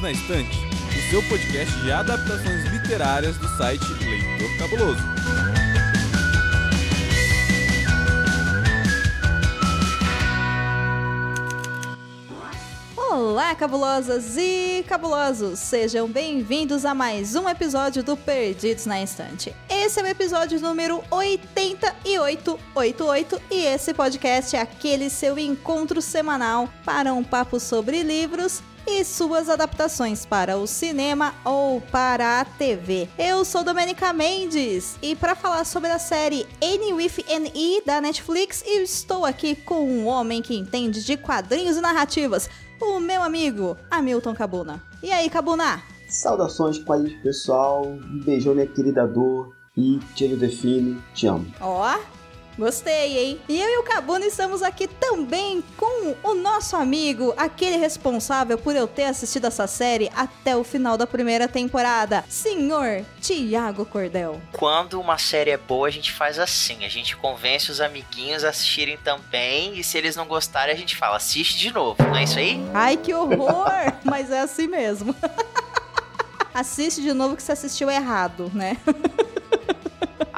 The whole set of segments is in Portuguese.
Perdidos na Estante, o seu podcast de adaptações literárias do site Leitor Cabuloso. Olá, cabulosas e cabulosos! Sejam bem-vindos a mais um episódio do Perdidos na Estante. Esse é o episódio número 8888 e esse podcast é aquele seu encontro semanal para um papo sobre livros e suas adaptações para o cinema ou para a TV. Eu sou Domenica Mendes e para falar sobre a série Any with an E da Netflix, eu estou aqui com um homem que entende de quadrinhos e narrativas, o meu amigo Hamilton Cabuna. E aí, Cabuna? Saudações, quadrinhos pessoal, um beijão minha querida dor e Tio Define, te amo. Ó, Gostei, hein? E eu e o Cabuna estamos aqui também com o nosso amigo, aquele responsável por eu ter assistido essa série até o final da primeira temporada, senhor Tiago Cordel. Quando uma série é boa, a gente faz assim: a gente convence os amiguinhos a assistirem também, e se eles não gostarem, a gente fala, assiste de novo, não é isso aí? Ai, que horror! Mas é assim mesmo. Assiste de novo que você assistiu errado, né?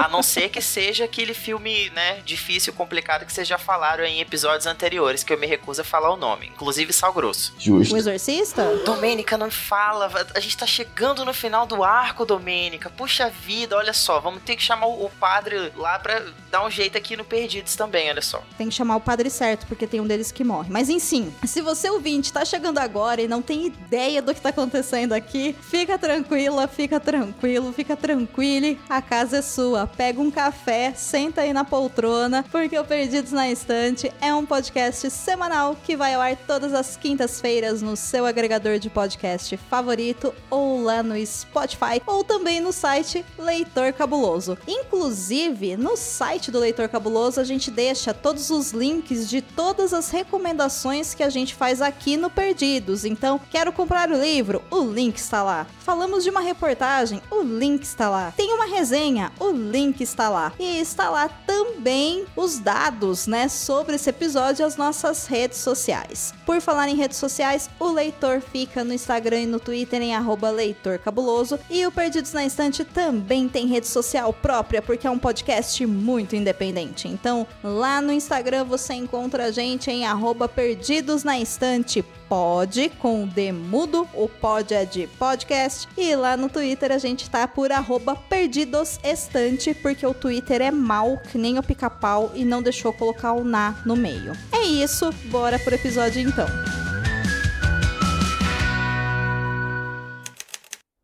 A não ser que seja aquele filme, né, difícil, complicado que vocês já falaram em episódios anteriores, que eu me recuso a falar o nome. Inclusive Sal Grosso. Justo. O Exorcista? Domênica, não fala. A gente tá chegando no final do arco, Domênica. Puxa vida, olha só. Vamos ter que chamar o padre lá pra dar um jeito aqui no Perdidos também, olha só. Tem que chamar o padre certo, porque tem um deles que morre. Mas enfim, se você ouvinte tá chegando agora e não tem ideia do que tá acontecendo aqui, fica tranquila, fica tranquilo, fica tranquilo. A casa é sua. Pega um café, senta aí na poltrona, porque o Perdidos na Estante é um podcast semanal que vai ao ar todas as quintas-feiras no seu agregador de podcast favorito ou lá no Spotify ou também no site Leitor Cabuloso. Inclusive, no site do Leitor Cabuloso a gente deixa todos os links de todas as recomendações que a gente faz aqui no Perdidos. Então, quero comprar o livro? O link está lá. Falamos de uma reportagem? O link está lá. Tem uma resenha? O link está lá. E está lá também os dados, né, sobre esse episódio as nossas redes sociais. Por falar em redes sociais, o leitor fica no Instagram e no Twitter em arroba leitor cabuloso e o Perdidos na Estante também tem rede social própria porque é um podcast muito independente. Então, lá no Instagram você encontra a gente em arroba perdidos na estante pod com o D mudo, o pod é de podcast. E lá no Twitter a gente tá por arroba perdidosestante, porque o Twitter é mal, que nem o pica-pau, e não deixou colocar o na no meio. É isso, bora pro episódio então.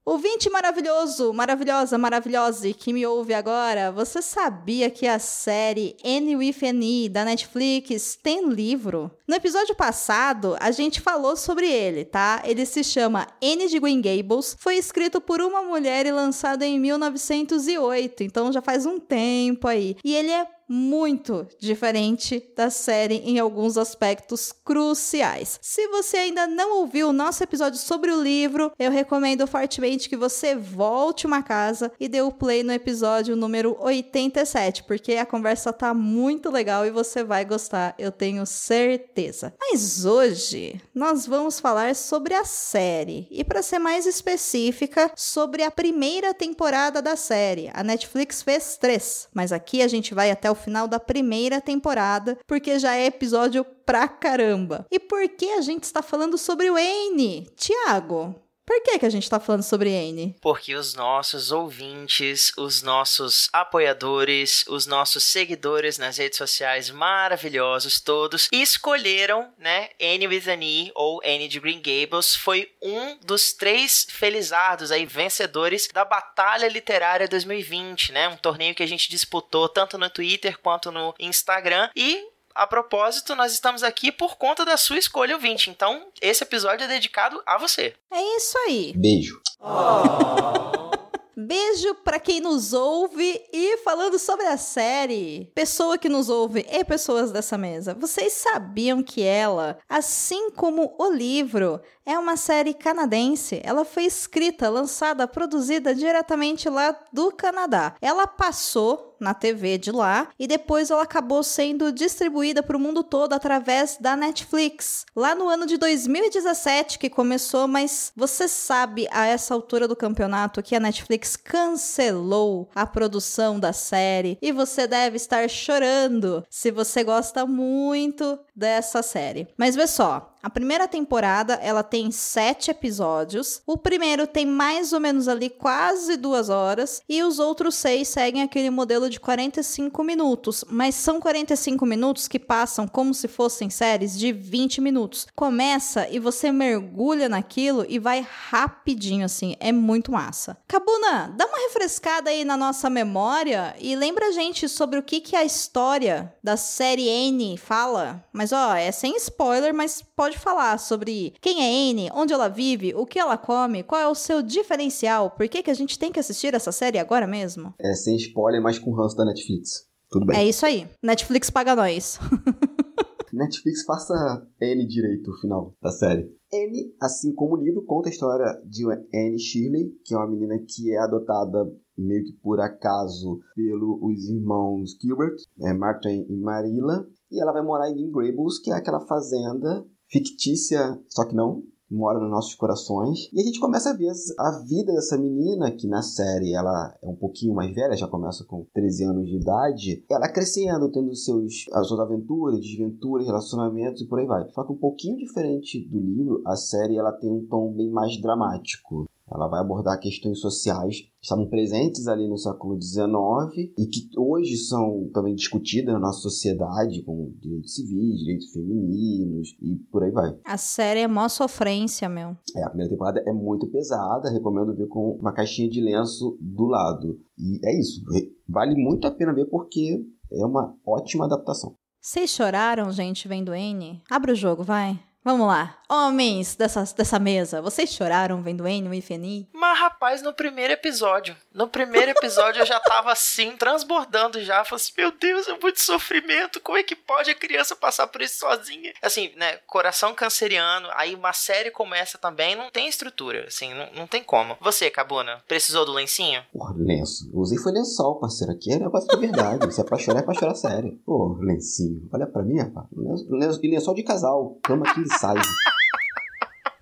Ouvinte maravilhoso, maravilhosa, maravilhosa que me ouve agora, você sabia que a série Annie with Annie da Netflix tem livro? No episódio passado, a gente falou sobre ele, tá? Ele se chama Anne de Green Gables, foi escrito por uma mulher e lançado em 1908, então já faz um tempo aí. E ele é muito diferente da série em alguns aspectos cruciais. Se você ainda não ouviu o nosso episódio sobre o livro, eu recomendo fortemente que você volte uma casa e dê o play no episódio número 87, porque a conversa tá muito legal e você vai gostar, eu tenho certeza. Mas hoje nós vamos falar sobre a série e para ser mais específica, sobre a primeira temporada da série. A Netflix fez três, mas aqui a gente vai até o final da primeira temporada, porque já é episódio pra caramba. E por que a gente está falando sobre o N? Tiago, por que, que a gente tá falando sobre N? Porque os nossos ouvintes, os nossos apoiadores, os nossos seguidores nas redes sociais maravilhosos todos escolheram, né, N with an E ou N de Green Gables foi um dos três felizardos aí vencedores da Batalha Literária 2020, né? Um torneio que a gente disputou tanto no Twitter quanto no Instagram e a propósito, nós estamos aqui por conta da sua escolha ouvinte. Então, esse episódio é dedicado a você. É isso aí. Beijo. Beijo para quem nos ouve e falando sobre a série, pessoa que nos ouve e pessoas dessa mesa, vocês sabiam que ela, assim como o livro, é uma série canadense? Ela foi escrita, lançada, produzida diretamente lá do Canadá. Ela passou na TV de lá e depois ela acabou sendo distribuída para o mundo todo através da Netflix. Lá no ano de 2017 que começou, mas você sabe a essa altura do campeonato que a Netflix cancelou a produção da série e você deve estar chorando se você gosta muito dessa série. Mas vê só, a primeira temporada, ela tem sete episódios. O primeiro tem mais ou menos ali quase duas horas. E os outros seis seguem aquele modelo de 45 minutos. Mas são 45 minutos que passam como se fossem séries de 20 minutos. Começa e você mergulha naquilo e vai rapidinho, assim. É muito massa. Cabuna, dá uma refrescada aí na nossa memória e lembra a gente sobre o que, que a história da série N fala. Mas ó, é sem spoiler, mas pode pode falar sobre quem é Anne, onde ela vive, o que ela come, qual é o seu diferencial, por que, que a gente tem que assistir essa série agora mesmo? É sem spoiler, mas com ranço da Netflix. Tudo bem. É isso aí. Netflix paga nós. Netflix faça Anne direito o final da série. Anne, assim como o livro, conta a história de Anne Shirley, que é uma menina que é adotada meio que por acaso pelos irmãos Gilbert, é, Martin e Marilla, e ela vai morar em Green Gables, que é aquela fazenda fictícia, só que não, mora nos nossos corações. E a gente começa a ver a vida dessa menina, que na série ela é um pouquinho mais velha, já começa com 13 anos de idade. Ela crescendo, tendo seus, as suas aventuras, desventuras, relacionamentos e por aí vai. Só que um pouquinho diferente do livro, a série ela tem um tom bem mais dramático. Ela vai abordar questões sociais que estavam presentes ali no século XIX e que hoje são também discutidas na nossa sociedade, como direitos civis, direitos femininos e por aí vai. A série é mó sofrência, meu. É, a primeira temporada é muito pesada, recomendo ver com uma caixinha de lenço do lado. E é isso, vale muito a pena ver porque é uma ótima adaptação. Vocês choraram, gente, vendo N? Abre o jogo, vai. Vamos lá. Homens dessa, dessa mesa, vocês choraram vendo Enio e Feni? Mas, rapaz, no primeiro episódio. No primeiro episódio eu já tava assim, transbordando já. Falei assim, meu Deus, é muito sofrimento. Como é que pode a criança passar por isso sozinha? Assim, né, coração canceriano. Aí uma série começa também, não tem estrutura, assim, não, não tem como. Você, Cabuna, precisou do lencinho? Porra, lenço. Usei foi lençol, parceiro. Aqui é negócio de verdade. Se é pra chorar, é pra chorar sério. Pô, lencinho. Olha pra mim, rapaz. Lenço, lençol de casal. Cama king size.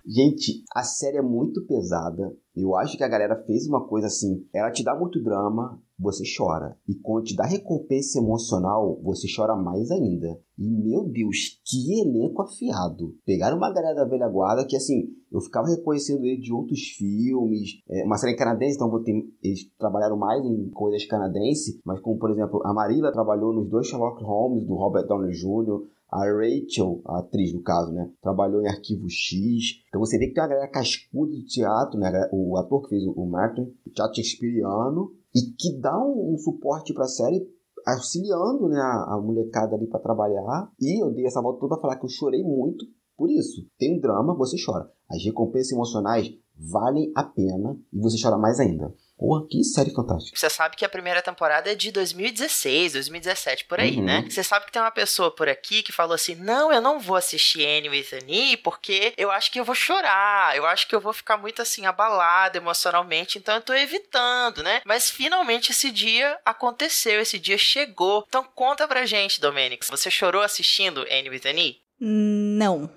Gente, a série é muito pesada. Eu acho que a galera fez uma coisa assim. Ela te dá muito drama, você chora. E quando te dá recompensa emocional, você chora mais ainda. E meu Deus, que elenco afiado. Pegaram uma galera da velha guarda que assim, eu ficava reconhecendo ele de outros filmes. É uma série canadense, então vou ter, eles trabalharam mais em coisas canadenses. Mas como, por exemplo, a Marilla trabalhou nos dois Sherlock Holmes, do Robert Downey Jr., a Rachel, a atriz no caso, né? Trabalhou em Arquivo X. Então você vê que tem uma galera cascuda de teatro, né? O ator que fez o Martin, teatro shakespeariano, e que dá um, um suporte para a série auxiliando né, a, a molecada ali para trabalhar. E eu dei essa volta toda para falar que eu chorei muito por isso. Tem um drama, você chora. As recompensas emocionais valem a pena e você chora mais ainda. Porra, que série fantástica. Você sabe que a primeira temporada é de 2016, 2017, por aí, uhum. né? Você sabe que tem uma pessoa por aqui que falou assim: não, eu não vou assistir Annie with Annie porque eu acho que eu vou chorar, eu acho que eu vou ficar muito assim, abalado emocionalmente, então eu tô evitando, né? Mas finalmente esse dia aconteceu, esse dia chegou. Então conta pra gente, Domênico, você chorou assistindo Annie with Annie? Não.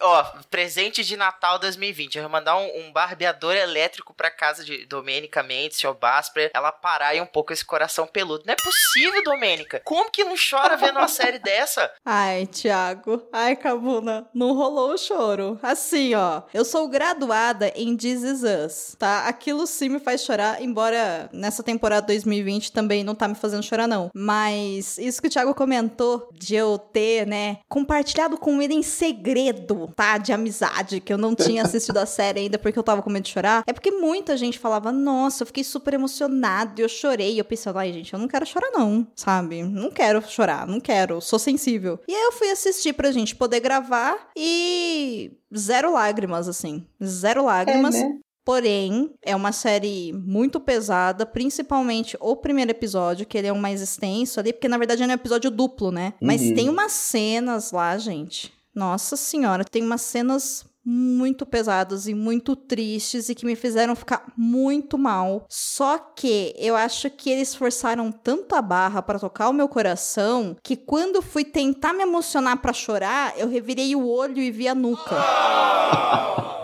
ó, presente de Natal 2020. Eu vou mandar um, um barbeador elétrico pra casa de Domênica Mendes, Bass, pra ela parar aí um pouco esse coração peludo. Não é possível, Domênica. Como que não chora vendo uma série dessa? Ai, Thiago. Ai, Cabuna. Não rolou o choro. Assim, ó. Eu sou graduada em This Is Us, tá? Aquilo sim me faz chorar, embora nessa temporada 2020 também não tá me fazendo chorar, não. Mas isso que o Thiago comentou de eu ter, né, compartilhado com ele em segredo Tá de amizade, que eu não tinha assistido a série ainda porque eu tava com medo de chorar, é porque muita gente falava, nossa, eu fiquei super emocionado, e eu chorei. Eu pensei, ai, gente, eu não quero chorar, não, sabe? Não quero chorar, não quero, sou sensível. E aí eu fui assistir pra gente poder gravar e zero lágrimas, assim. Zero lágrimas. É, né? Porém, é uma série muito pesada, principalmente o primeiro episódio, que ele é o mais extenso ali, porque na verdade é um episódio duplo, né? Uhum. Mas tem umas cenas lá, gente nossa senhora, tem umas cenas muito pesados e muito tristes e que me fizeram ficar muito mal. Só que eu acho que eles forçaram tanto a barra para tocar o meu coração que quando fui tentar me emocionar para chorar, eu revirei o olho e vi a nuca.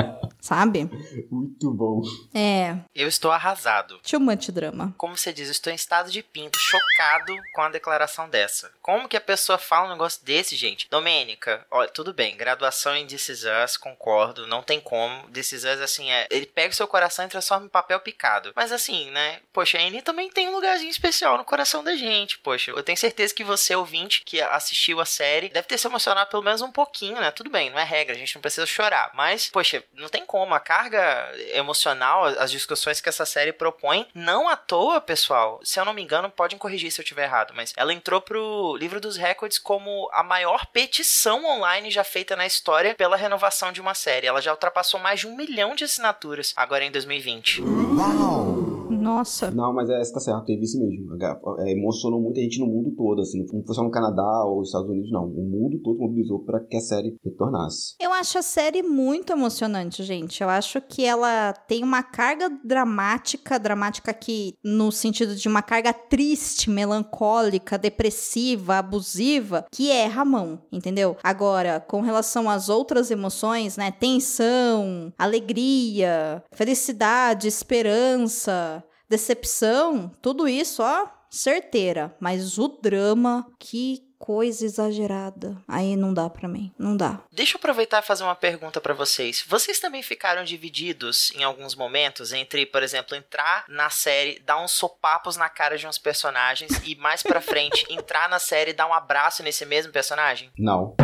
Sabe? Muito bom. É. Eu estou arrasado. Too much drama. Como você diz, eu estou em estado de pinto, chocado com a declaração dessa. Como que a pessoa fala um negócio desse, gente? Domênica, olha, tudo bem, graduação em This Is Us, concordo, não tem como. This Is Us, assim, é. Ele pega o seu coração e transforma em papel picado. Mas assim, né? Poxa, a Annie também tem um lugarzinho especial no coração da gente. Poxa, eu tenho certeza que você, ouvinte, que assistiu a série, deve ter se emocionado pelo menos um pouquinho, né? Tudo bem, não é regra, a gente não precisa chorar. Mas, poxa, não tem como. A carga emocional, as discussões que essa série propõe, não à toa, pessoal. Se eu não me engano, podem corrigir se eu estiver errado, mas ela entrou pro livro dos recordes como a maior petição online já feita na história pela renovação de uma série. Ela já ultrapassou mais de um milhão de assinaturas agora em 2020. Uau! Nossa. Não, mas é, tá certo, teve isso mesmo. É, emocionou muita gente no mundo todo, assim. Não foi só no Canadá ou nos Estados Unidos, não. O mundo todo mobilizou para que a série retornasse. Eu acho a série muito emocionante, gente. Eu acho que ela tem uma carga dramática, dramática aqui no sentido de uma carga triste, melancólica, depressiva, abusiva, que é Ramon, entendeu? Agora, com relação às outras emoções, né? Tensão, alegria, felicidade, esperança, decepção, tudo isso, ó, certeira. Mas o drama, que coisa exagerada. Aí não dá para mim, não dá. Deixa eu aproveitar e fazer uma pergunta para vocês. Vocês também ficaram divididos em alguns momentos entre, por exemplo, entrar na série, dar uns sopapos na cara de uns personagens e mais para frente entrar na série e dar um abraço nesse mesmo personagem? Não.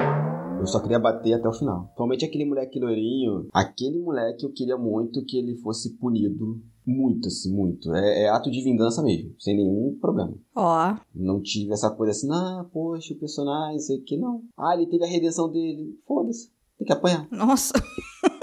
Eu só queria bater até o final. Principalmente aquele moleque loirinho. Aquele moleque eu queria muito que ele fosse punido muito, assim, muito. É, é, ato de vingança mesmo, sem nenhum problema. Ó. Não tive essa coisa assim, ah, poxa, o personagem, sei que não. Ah, ele teve a redenção dele. Foda-se, tem que apanhar. Nossa.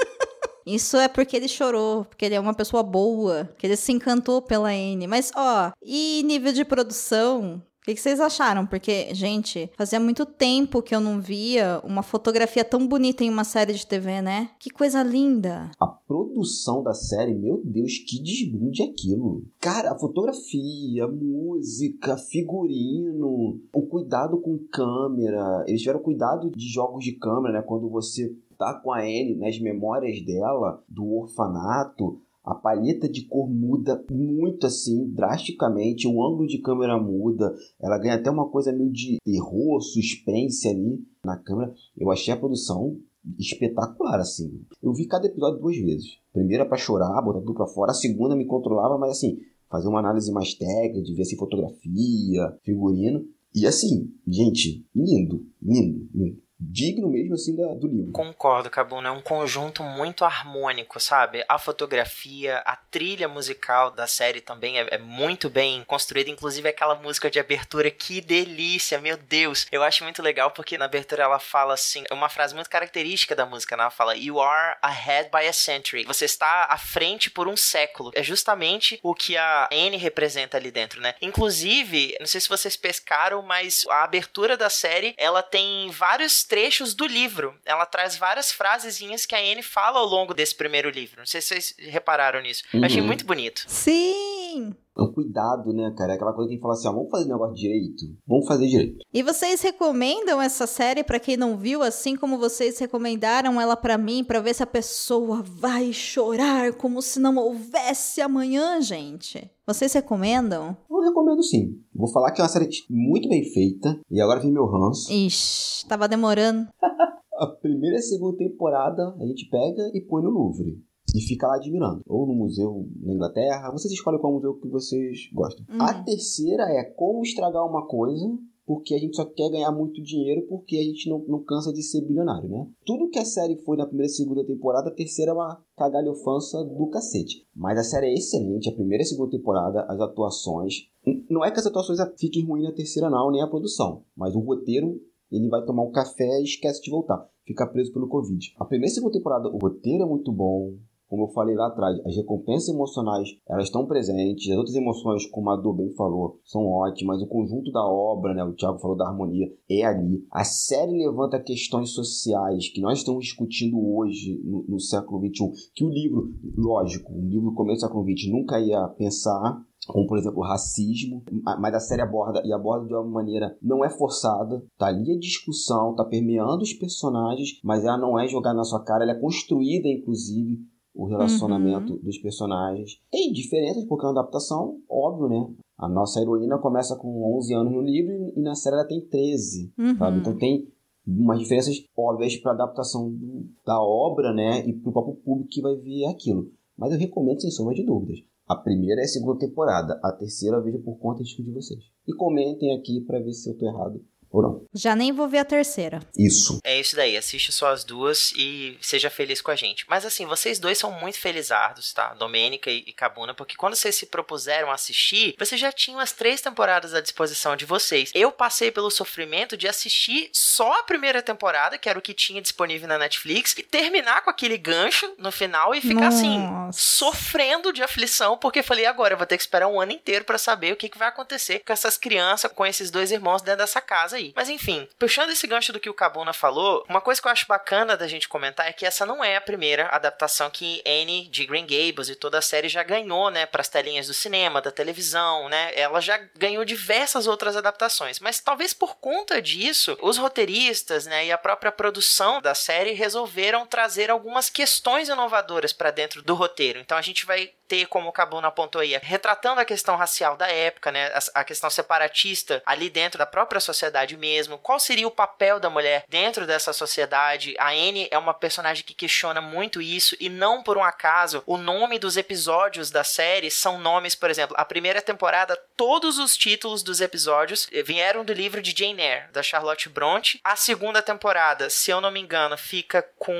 Isso é porque ele chorou, porque ele é uma pessoa boa, que ele se encantou pela Anne. Mas, ó, e nível de produção? O que, vocês acharam? Porque, gente, fazia muito tempo que eu não via uma fotografia tão bonita em uma série de TV, né? Que coisa linda. A produção da série, meu Deus, que desbunde aquilo. Cara, a fotografia, a música, figurino, o cuidado com câmera. Eles tiveram cuidado de jogos de câmera, né? Quando você tá com a Anne nas memórias dela, do orfanato, a palheta de cor muda muito assim, drasticamente, o ângulo de câmera muda, ela ganha até uma coisa meio de terror, suspense ali na câmera. Eu achei a produção espetacular, assim. Eu vi cada episódio duas vezes. Primeira para chorar, botar tudo pra fora, a segunda me controlava, mas assim, fazer uma análise mais técnica, de ver assim, fotografia, figurino. E assim, gente, lindo, lindo, lindo digno mesmo assim da, do livro. Concordo, Cabuna. É um conjunto muito harmônico, sabe? A fotografia, a trilha musical da série também é, é, muito bem construída. Inclusive aquela música de abertura, que delícia, meu Deus! Eu acho muito legal porque na abertura ela fala assim, uma frase muito característica da música, né? Ela fala, You are ahead by a century. Você está à frente por um século. É justamente o que a Anne representa ali dentro, né? Inclusive, não sei se vocês pescaram, mas a abertura da série, ela tem vários trechos do livro. Ela traz várias frasezinhas que a Anne fala ao longo desse primeiro livro. Não sei se vocês repararam nisso. Uhum. Eu achei muito bonito. Sim! É um cuidado, né, cara? É aquela coisa que a gente fala assim, ó, vamos fazer o negócio direito. Vamos fazer direito. E vocês recomendam essa série para quem não viu, assim como vocês recomendaram ela para mim, para ver se a pessoa vai chorar como se não houvesse amanhã, gente? Vocês recomendam? Eu recomendo sim. Vou falar que é uma série muito bem feita. E agora vem meu ranço. Ixi, tava demorando. a primeira e a segunda temporada a gente pega e põe no Louvre e fica lá admirando. Ou no museu na Inglaterra, vocês escolhem qual museu que vocês gostam. Uhum. A terceira é como estragar uma coisa porque a gente só quer ganhar muito dinheiro porque a gente não, não cansa de ser bilionário, né? Tudo que a série foi na primeira e segunda temporada, a terceira é uma cagalhofança do cacete. Mas a série é excelente, a primeira e segunda temporada, as atuações... Não é que as atuações fiquem ruins na terceira não, nem a produção, mas o roteiro, ele vai tomar um café e esquece de voltar. Fica preso pelo Covid. A primeira e segunda temporada, o roteiro é muito bom, como eu falei lá atrás, as recompensas emocionais, elas estão presentes, as outras emoções, como a do bem falou, são ótimas, o conjunto da obra, né, o Thiago falou da harmonia, é ali. A série levanta questões sociais que nós estamos discutindo hoje, no, no século XXI, que o livro, lógico, um livro começo do século XX nunca ia pensar, como por exemplo o racismo, mas a série aborda e aborda de uma maneira não é forçada, tá ali a discussão, tá permeando os personagens, mas ela não é jogada na sua cara, ela é construída inclusive o relacionamento uhum. dos personagens. Tem diferenças porque é uma adaptação, óbvio, né? A nossa heroína começa com 11 anos no livro e na série ela tem 13, uhum. sabe? Então tem umas diferenças óbvias para adaptação do, da obra, né? E para o próprio público que vai ver aquilo. Mas eu recomendo sem sombra de dúvidas. A primeira é a segunda temporada. A terceira eu vejo por conta de vocês. E comentem aqui para ver se eu tô errado ou não. Já nem vou ver a terceira. Isso. É isso daí, assiste só as duas e seja feliz com a gente. Mas assim, vocês dois são muito felizardos, tá? Domênica e, e Cabuna, porque quando vocês se propuseram a assistir, vocês já tinham as três temporadas à disposição de vocês. Eu passei pelo sofrimento de assistir só a primeira temporada, que era o que tinha disponível na Netflix, e terminar com aquele gancho no final e ficar assim, Nossa. assim, sofrendo de aflição, porque falei, agora eu vou ter que esperar um ano inteiro para saber o que, que vai acontecer com essas crianças, com esses dois irmãos dentro dessa casa aí. Mas enfim, puxando esse gancho do que o Cabuna falou, uma coisa que eu acho bacana da gente comentar é que essa não é a primeira adaptação que Anne de Green Gables e toda a série já ganhou, né, para as telinhas do cinema, da televisão, né? Ela já ganhou diversas outras adaptações, mas talvez por conta disso, os roteiristas, né, e a própria produção da série resolveram trazer algumas questões inovadoras para dentro do roteiro. Então a gente vai ter, como o Cabuna apontou aí, retratando a questão racial da época, né, a, a questão separatista ali dentro da própria sociedade mesmo, qual seria o papel da mulher dentro dessa sociedade. A Anne é uma personagem que questiona muito isso e não por um acaso o nome dos episódios da série são nomes, por exemplo, a primeira temporada, todos os títulos dos episódios vieram do livro de Jane Eyre, da Charlotte Bronte. A segunda temporada, se eu não me engano, fica com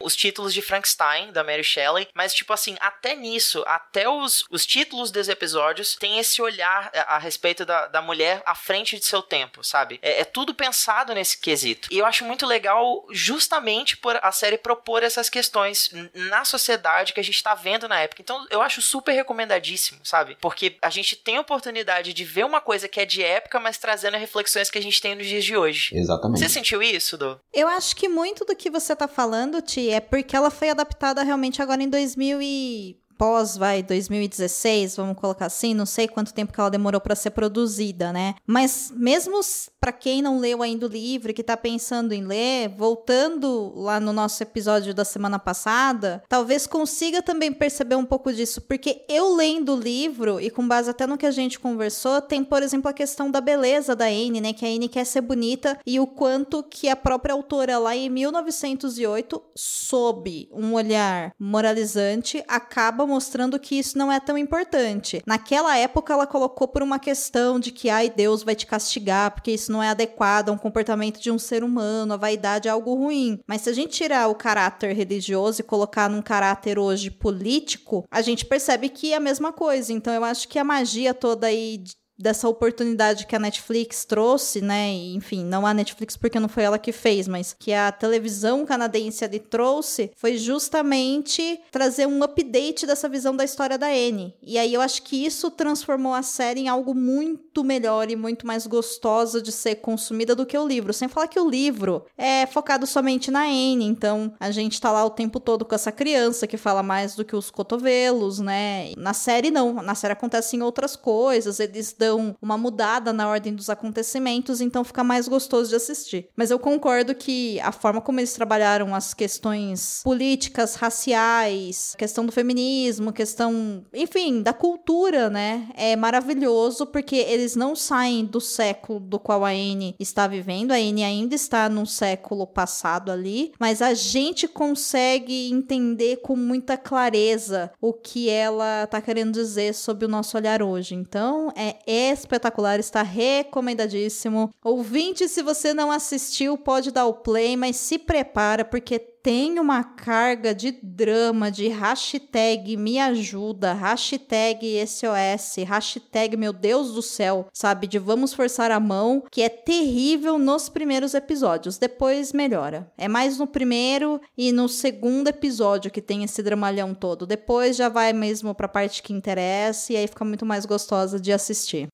os títulos de Frankenstein, da Mary Shelley, mas tipo assim, até nisso isso, até os, os títulos dos episódios têm esse olhar a, a respeito da, da mulher à frente de seu tempo, sabe? É, é, tudo pensado nesse quesito. E eu acho muito legal justamente por a série propor essas questões na sociedade que a gente tá vendo na época. Então eu acho super recomendadíssimo, sabe? Porque a gente tem a oportunidade de ver uma coisa que é de época, mas trazendo reflexões que a gente tem nos dias de hoje. Exatamente. Você sentiu isso, Do? Eu acho que muito do que você tá falando, Ti, é porque ela foi adaptada realmente agora em 2000 e pós, vai, 2016, vamos colocar assim, não sei quanto tempo que ela demorou para ser produzida, né? Mas mesmo para quem não leu ainda o livro, que tá pensando em ler, voltando lá no nosso episódio da semana passada, talvez consiga também perceber um pouco disso, porque eu lendo o livro e com base até no que a gente conversou, tem, por exemplo, a questão da beleza da Anne, né? Que a Anne quer ser bonita e o quanto que a própria autora lá em 1908, sob um olhar moralizante, acaba mostrando que isso não é tão importante. Naquela época, ela colocou por uma questão de que, ai, Deus vai te castigar, porque isso não é adequado a um comportamento de um ser humano, a vaidade é algo ruim. Mas se a gente tirar o caráter religioso e colocar num caráter hoje político, a gente percebe que é a mesma coisa. Então, eu acho que a magia toda aí dessa oportunidade que a Netflix trouxe, né? Enfim, não a Netflix porque não foi ela que fez, mas que a televisão canadense ali trouxe foi justamente trazer um update dessa visão da história da Anne. E aí eu acho que isso transformou a série em algo muito melhor e muito mais gostosa de ser consumida do que o livro. Sem falar que o livro é focado somente na Anne, então a gente tá lá o tempo todo com essa criança que fala mais do que os cotovelos, né? Na série não, na série acontecem outras coisas, eles dão uma mudada na ordem dos acontecimentos, então fica mais gostoso de assistir. Mas eu concordo que a forma como eles trabalharam as questões políticas, raciais, questão do feminismo, questão, enfim, da cultura, né? É maravilhoso porque eles não saem do século do qual a Anne está vivendo. A Anne ainda está num século passado ali, mas a gente consegue entender com muita clareza o que ela está querendo dizer sobre o nosso olhar hoje. Então, é espetacular, está recomendadíssimo. Ouvinte, se você não assistiu, pode dar o play, mas se prepara porque tem uma carga de drama, de hashtag me ajuda, hashtag SOS, hashtag meu Deus do céu, sabe? De vamos forçar a mão, que é terrível nos primeiros episódios. Depois melhora. É mais no primeiro e no segundo episódio que tem esse dramalhão todo. Depois já vai mesmo pra parte que interessa e aí fica muito mais gostosa de assistir.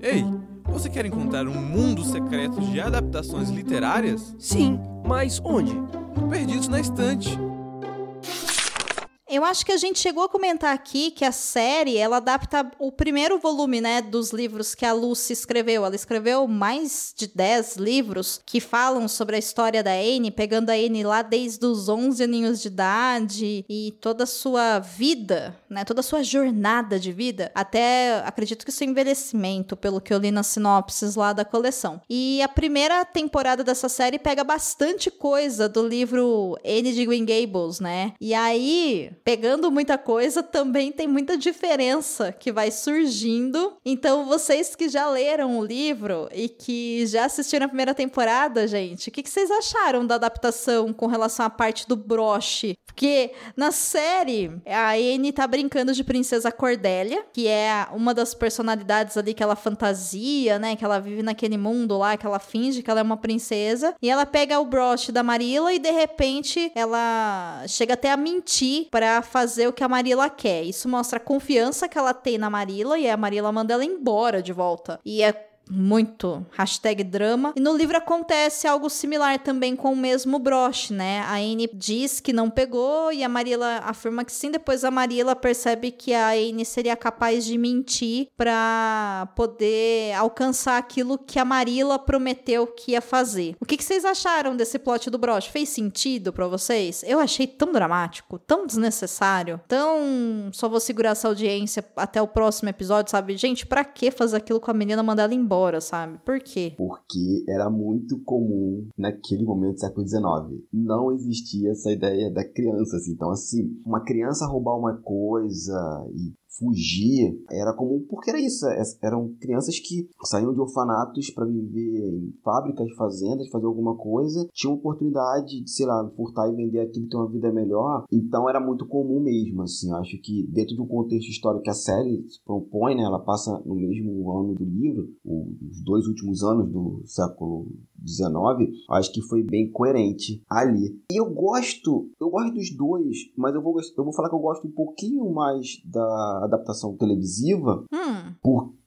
Ei, você quer encontrar um mundo secreto de adaptações literárias? Sim, mas onde? Perdidos na estante. Eu acho que a gente chegou a comentar aqui que a série, ela adapta o primeiro volume, né, dos livros que a Lucy escreveu. Ela escreveu mais de 10 livros que falam sobre a história da Anne, pegando a Anne lá desde os 11 aninhos de idade e toda a sua vida, né, toda a sua jornada de vida, até, acredito que seu envelhecimento, pelo que eu li nas sinopses lá da coleção. E a primeira temporada dessa série pega bastante coisa do livro Anne de Green Gables, né? E aí, pegando muita coisa, também tem muita diferença que vai surgindo. Então, vocês que já leram o livro e que já assistiram a primeira temporada, gente, o que, que vocês acharam da adaptação com relação à parte do broche? Porque na série, a Anne tá brincando de Princesa Cordélia, que é uma das personalidades ali que ela fantasia, né? Que ela vive naquele mundo lá, que ela finge que ela é uma princesa. E ela pega o broche da Marilla e de repente ela chega até a mentir fazer o que a Marilla quer. Isso mostra a confiança que ela tem na Marilla e a Marilla manda ela embora de volta. E é muito hashtag drama. E no livro acontece algo similar também com o mesmo broche, né? A Anne diz que não pegou e a Marilla afirma que sim. Depois a Marilla percebe que a Anne seria capaz de mentir para poder alcançar aquilo que a Marilla prometeu que ia fazer. O que, que vocês acharam desse plot do broche? Fez sentido para vocês? Eu achei tão dramático, tão desnecessário, tão só vou segurar essa audiência até o próximo episódio, sabe? Gente, para que fazer aquilo com a menina mandar ela embora? Embora, sabe? Por quê? Porque era muito comum naquele momento do século XIX. Não existia essa ideia da criança, assim. Então, assim, uma criança roubar uma coisa e fugir era comum porque era isso eram crianças que saíam de orfanatos para viver em fábricas fazendas fazer alguma coisa tinham oportunidade de sei lá furtar e vender aquilo ter uma vida melhor. Então era muito comum mesmo assim. Acho que dentro do contexto histórico que a série se propõe né ela passa no mesmo ano do livro os dois últimos anos do século 19, acho que foi bem coerente ali. E eu gosto, eu gosto dos dois, mas eu vou, eu vou falar que eu gosto um pouquinho mais da adaptação televisiva, hum. porque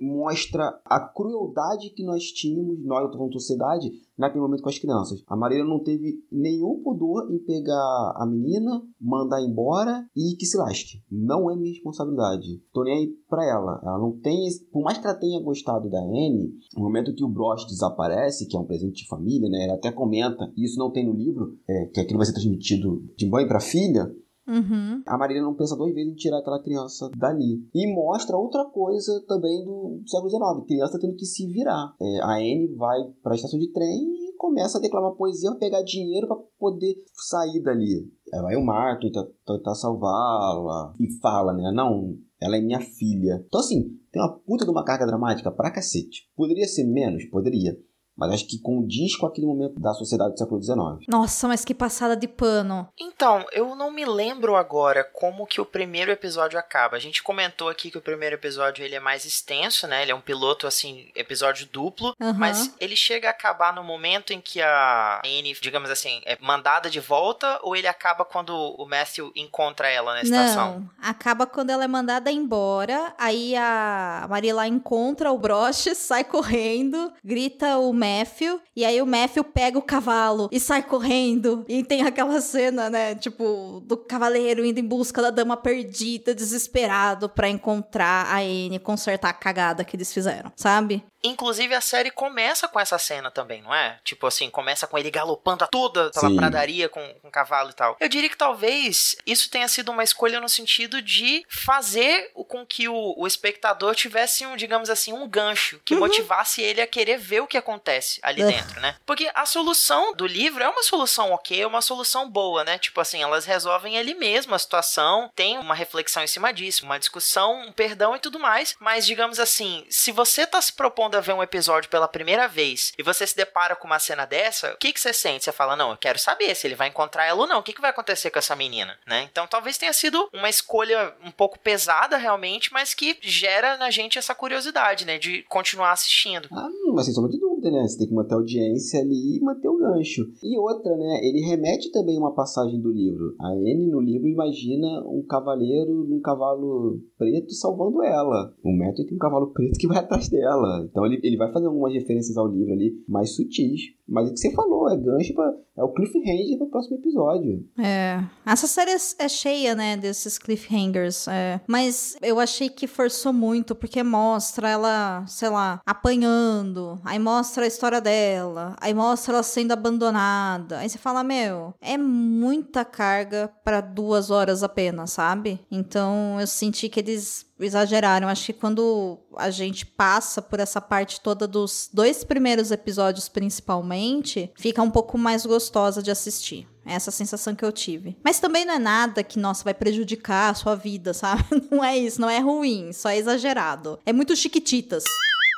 mostra a crueldade que nós tínhamos, nós, eu sociedade, naquele momento com as crianças. A Marília não teve nenhum pudor em pegar a menina, mandar embora e que se lasque. Não é minha responsabilidade. Tô nem aí pra ela. Ela não tem. Por mais que ela tenha gostado da Anne, no momento que o broche desaparece, que é um presente de família, né? Ela até comenta, e isso não tem no livro, é, que aquilo vai ser transmitido de mãe para filha. Uhum. A Marília não pensa duas vezes em tirar aquela criança dali. E mostra outra coisa também do, século XIX: criança tendo que se virar. É, a Anne vai para a estação de trem e começa a declamar poesia, pegar dinheiro para poder sair dali. Aí vai o Martin tentar salvá-la e fala, né? Não, ela é minha filha. Então, assim, tem uma puta de uma carga dramática pra cacete. Poderia ser menos? Poderia mas acho que condiz com aquele momento da sociedade do século XIX. Nossa, mas que passada de pano. Então, eu não me lembro agora como que o primeiro episódio acaba. A gente comentou aqui que o primeiro episódio ele é mais extenso, né? Ele é um piloto, assim, episódio duplo, uhum. mas ele chega a acabar no momento em que a Anne, digamos assim, é mandada de volta ou ele acaba quando o Matthew encontra ela na estação? Não, acaba quando ela é mandada embora, aí a Marilla encontra o broche, sai correndo, grita o Matthew, e aí o Matthew pega o cavalo e sai correndo. E tem aquela cena, né, tipo, do cavaleiro indo em busca da dama perdida, desesperado para encontrar a Anne e consertar a cagada que eles fizeram, sabe? Inclusive, a série começa com essa cena também, não é? Tipo assim, começa com ele galopando a toda pela Sim. pradaria com, com cavalo e tal. Eu diria que talvez isso tenha sido uma escolha no sentido de fazer com que o, o espectador tivesse um, digamos assim, um gancho que uhum. motivasse ele a querer ver o que acontece acontece ali Ugh. dentro, né? Porque a solução do livro é uma solução ok, é uma solução boa, né? Tipo assim, elas resolvem ali mesmo a situação, tem uma reflexão em cima disso, uma discussão, um perdão e tudo mais. Mas, digamos assim, se você tá se propondo a ver um episódio pela primeira vez e você se depara com uma cena dessa, o que, que você sente? Você fala, não, eu quero saber se ele vai encontrar ela ou não. O que, que vai acontecer com essa menina, né? Então talvez tenha sido uma escolha um pouco pesada realmente, mas que gera na gente essa curiosidade, né? De continuar assistindo. Ah, mas sem sombra de dúvida, né? Você tem que manter a audiência ali e manter o gancho. E outra, né? Ele remete também uma passagem do livro. A Anne, no livro, imagina um cavaleiro num cavalo preto salvando ela. O Matthew tem um cavalo preto que vai atrás dela. Então ele, ele vai fazer algumas referências ao livro ali, mais sutis. Mas o que você falou, é gancho pra, é o cliffhanger pro próximo episódio. É. Essa série é cheia, né, desses cliffhangers. É. Mas eu achei que forçou muito, porque mostra ela, sei lá, apanhando. Aí mostra história dela. Aí mostra ela sendo abandonada. Aí você fala, meu, é muita carga pra duas horas apenas, sabe? Então eu senti que eles exageraram. Acho que quando a gente passa por essa parte toda dos dois primeiros episódios, principalmente, fica um pouco mais gostosa de assistir. É essa sensação que eu tive. Mas também não é nada que, nossa, vai prejudicar a sua vida, sabe? Não é isso, não é ruim, só é exagerado. É muito chiquititas.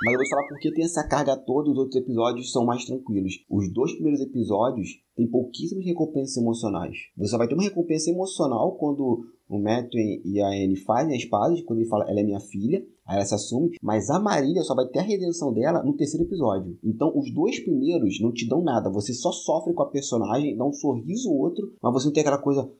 Mas eu vou falar porque tem essa carga toda, os outros episódios são mais tranquilos. Os dois primeiros episódios têm pouquíssimas recompensas emocionais. Você vai ter uma recompensa emocional quando o Matthew e a Anne fazem as pazes, quando ele fala, ela é minha filha, aí ela se assume, mas a Marília só vai ter a redenção dela no terceiro episódio. Então, os dois primeiros não te dão nada, você só sofre com a personagem, dá um sorriso ou outro, mas você não tem aquela coisa,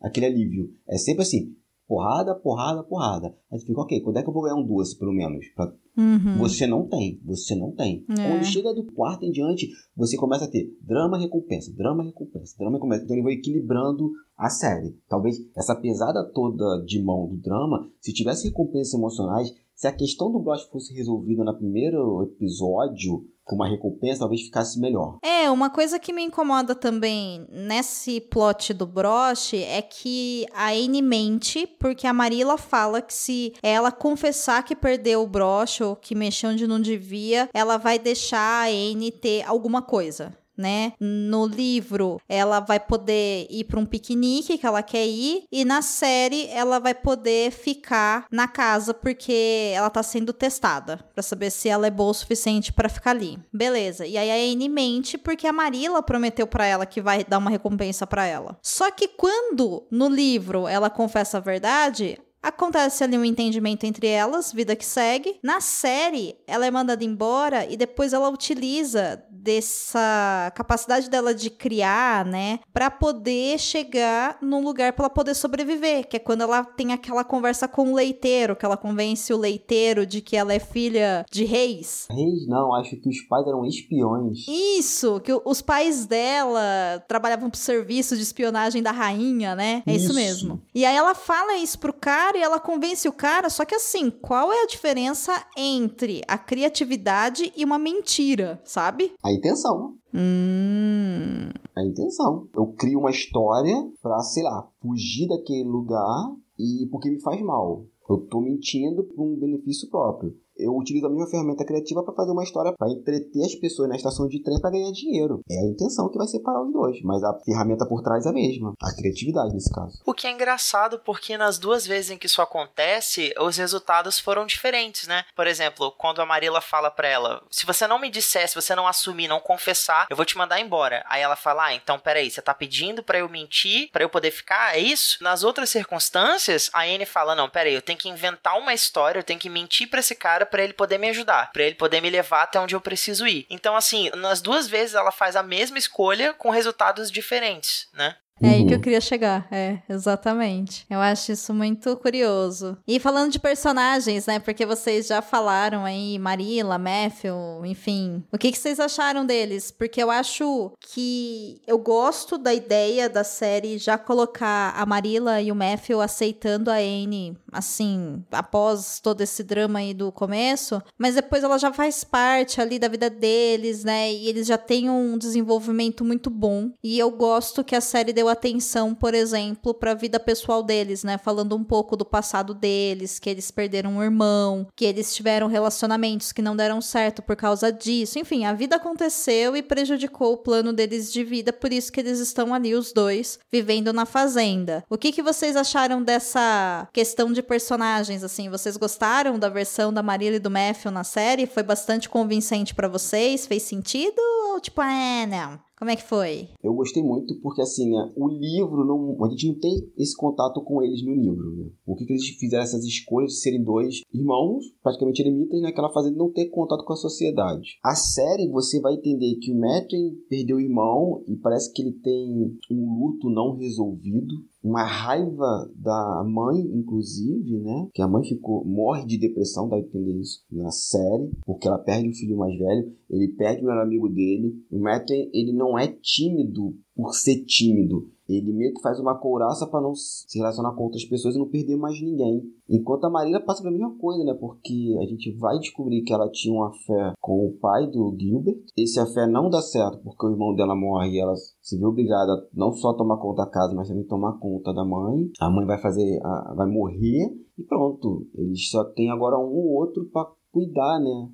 aquele alívio. É sempre assim, porrada, porrada, porrada. Aí você fica, ok, quando é que eu vou ganhar um doce, pelo menos? Pra Uhum. você não tem, você não tem. É. Quando chega do quarto em diante, você começa a ter drama, recompensa, drama, recompensa, drama, recompensa. Então ele vai equilibrando a série. Talvez essa pesada toda de mão do drama, se tivesse recompensas emocionais, se a questão do Brosh fosse resolvida no primeiro episódio, com uma recompensa, talvez ficasse melhor. É, uma coisa que me incomoda também nesse plot do broche é que a Anne mente, porque a Marilla fala que se ela confessar que perdeu o broche ou que mexeu onde não devia, ela vai deixar a Anne ter alguma coisa. Né? No livro, ela vai poder ir para um piquenique que ela quer ir, e na série, ela vai poder ficar na casa porque ela tá sendo testada para saber se ela é boa o suficiente para ficar ali. Beleza. E aí a Anne mente porque a Marilla prometeu para ela que vai dar uma recompensa para ela. Só que quando no livro ela confessa a verdade, Acontece ali um entendimento entre elas, vida que segue. Na série, ela é mandada embora e depois ela utiliza dessa capacidade dela de criar, né, para poder chegar num lugar para ela poder sobreviver, que é quando ela tem aquela conversa com o leiteiro, que ela convence o leiteiro de que ela é filha de reis. Reis, não, acho que os pais eram espiões. Isso, que os pais dela trabalhavam pro serviço de espionagem da rainha, né? É isso, Isso. mesmo. E aí ela fala isso pro cara e ela convence o cara, só que assim, qual é a diferença entre a criatividade e uma mentira, sabe? A intenção. Hum. A intenção. Eu crio uma história pra, sei lá, fugir daquele lugar e porque me faz mal. Eu tô mentindo por um benefício próprio. Eu utilizo a mesma ferramenta criativa para fazer uma história para entreter as pessoas na estação de trem para ganhar dinheiro. É a intenção que vai separar os dois, mas a ferramenta por trás é a mesma. A criatividade nesse caso. O que é engraçado porque nas duas vezes em que isso acontece, os resultados foram diferentes, né? Por exemplo, quando a Marilla fala pra ela: se você não me disser, se você não assumir, não confessar, eu vou te mandar embora. Aí ela fala: ah, então peraí, você tá pedindo pra eu mentir, pra eu poder ficar? É isso? Nas outras circunstâncias, a Anne fala: não, peraí, eu tenho que inventar uma história, eu tenho que mentir pra esse cara pra ele poder me ajudar, pra ele poder me levar até onde eu preciso ir. Então, assim, nas duas vezes ela faz a mesma escolha com resultados diferentes, né? É aí que eu Uhum. queria chegar. É, exatamente. Eu acho isso muito curioso. E falando de personagens, né? Porque vocês já falaram aí, Marilla, Matthew, enfim. O que, que vocês acharam deles? Porque eu acho que eu gosto da ideia da série já colocar a Marilla e o Matthew aceitando a Anne, assim, após todo esse drama aí do começo. Mas depois ela já faz parte ali da vida deles, né? E eles já têm um desenvolvimento muito bom. E eu gosto que a série deu atenção, por exemplo, para a vida pessoal deles, né? Falando um pouco do passado deles, que eles perderam um irmão, que eles tiveram relacionamentos que não deram certo por causa disso. Enfim, a vida aconteceu e prejudicou o plano deles de vida, por isso que eles estão ali os dois vivendo na fazenda. O que que vocês acharam dessa questão de personagens assim? Vocês gostaram da versão da Marília e do Matthew na série? Foi bastante convincente para vocês? Fez sentido ou tipo, é, não? Como é que foi? Eu gostei muito porque, assim, né, o livro, não, a gente não tem esse contato com eles no livro, né? O que, que eles fizeram essas escolhas de serem dois irmãos, praticamente eremitas, naquela né, fazenda, não ter contato com a sociedade. A série, você vai entender que o Matthew perdeu o irmão e parece que ele tem um luto não resolvido, uma raiva da mãe, inclusive, né? Que a mãe ficou morre de depressão, dá a entender isso na série, porque ela perde o filho mais velho, ele perde o melhor amigo dele. O Matthew, ele não é tímido por ser tímido. Ele meio que faz uma couraça para não se relacionar com outras pessoas e não perder mais ninguém. Enquanto a Marília passa pela mesma coisa, né? Porque a gente vai descobrir que ela tinha uma fé com o pai do Gilbert. Esse a fé não dá certo porque o irmão dela morre e ela se vê obrigada a não só tomar conta da casa, mas também tomar conta da mãe. A mãe vai fazer, a, vai morrer e pronto. Eles só tem agora um ou outro para cuidar, né?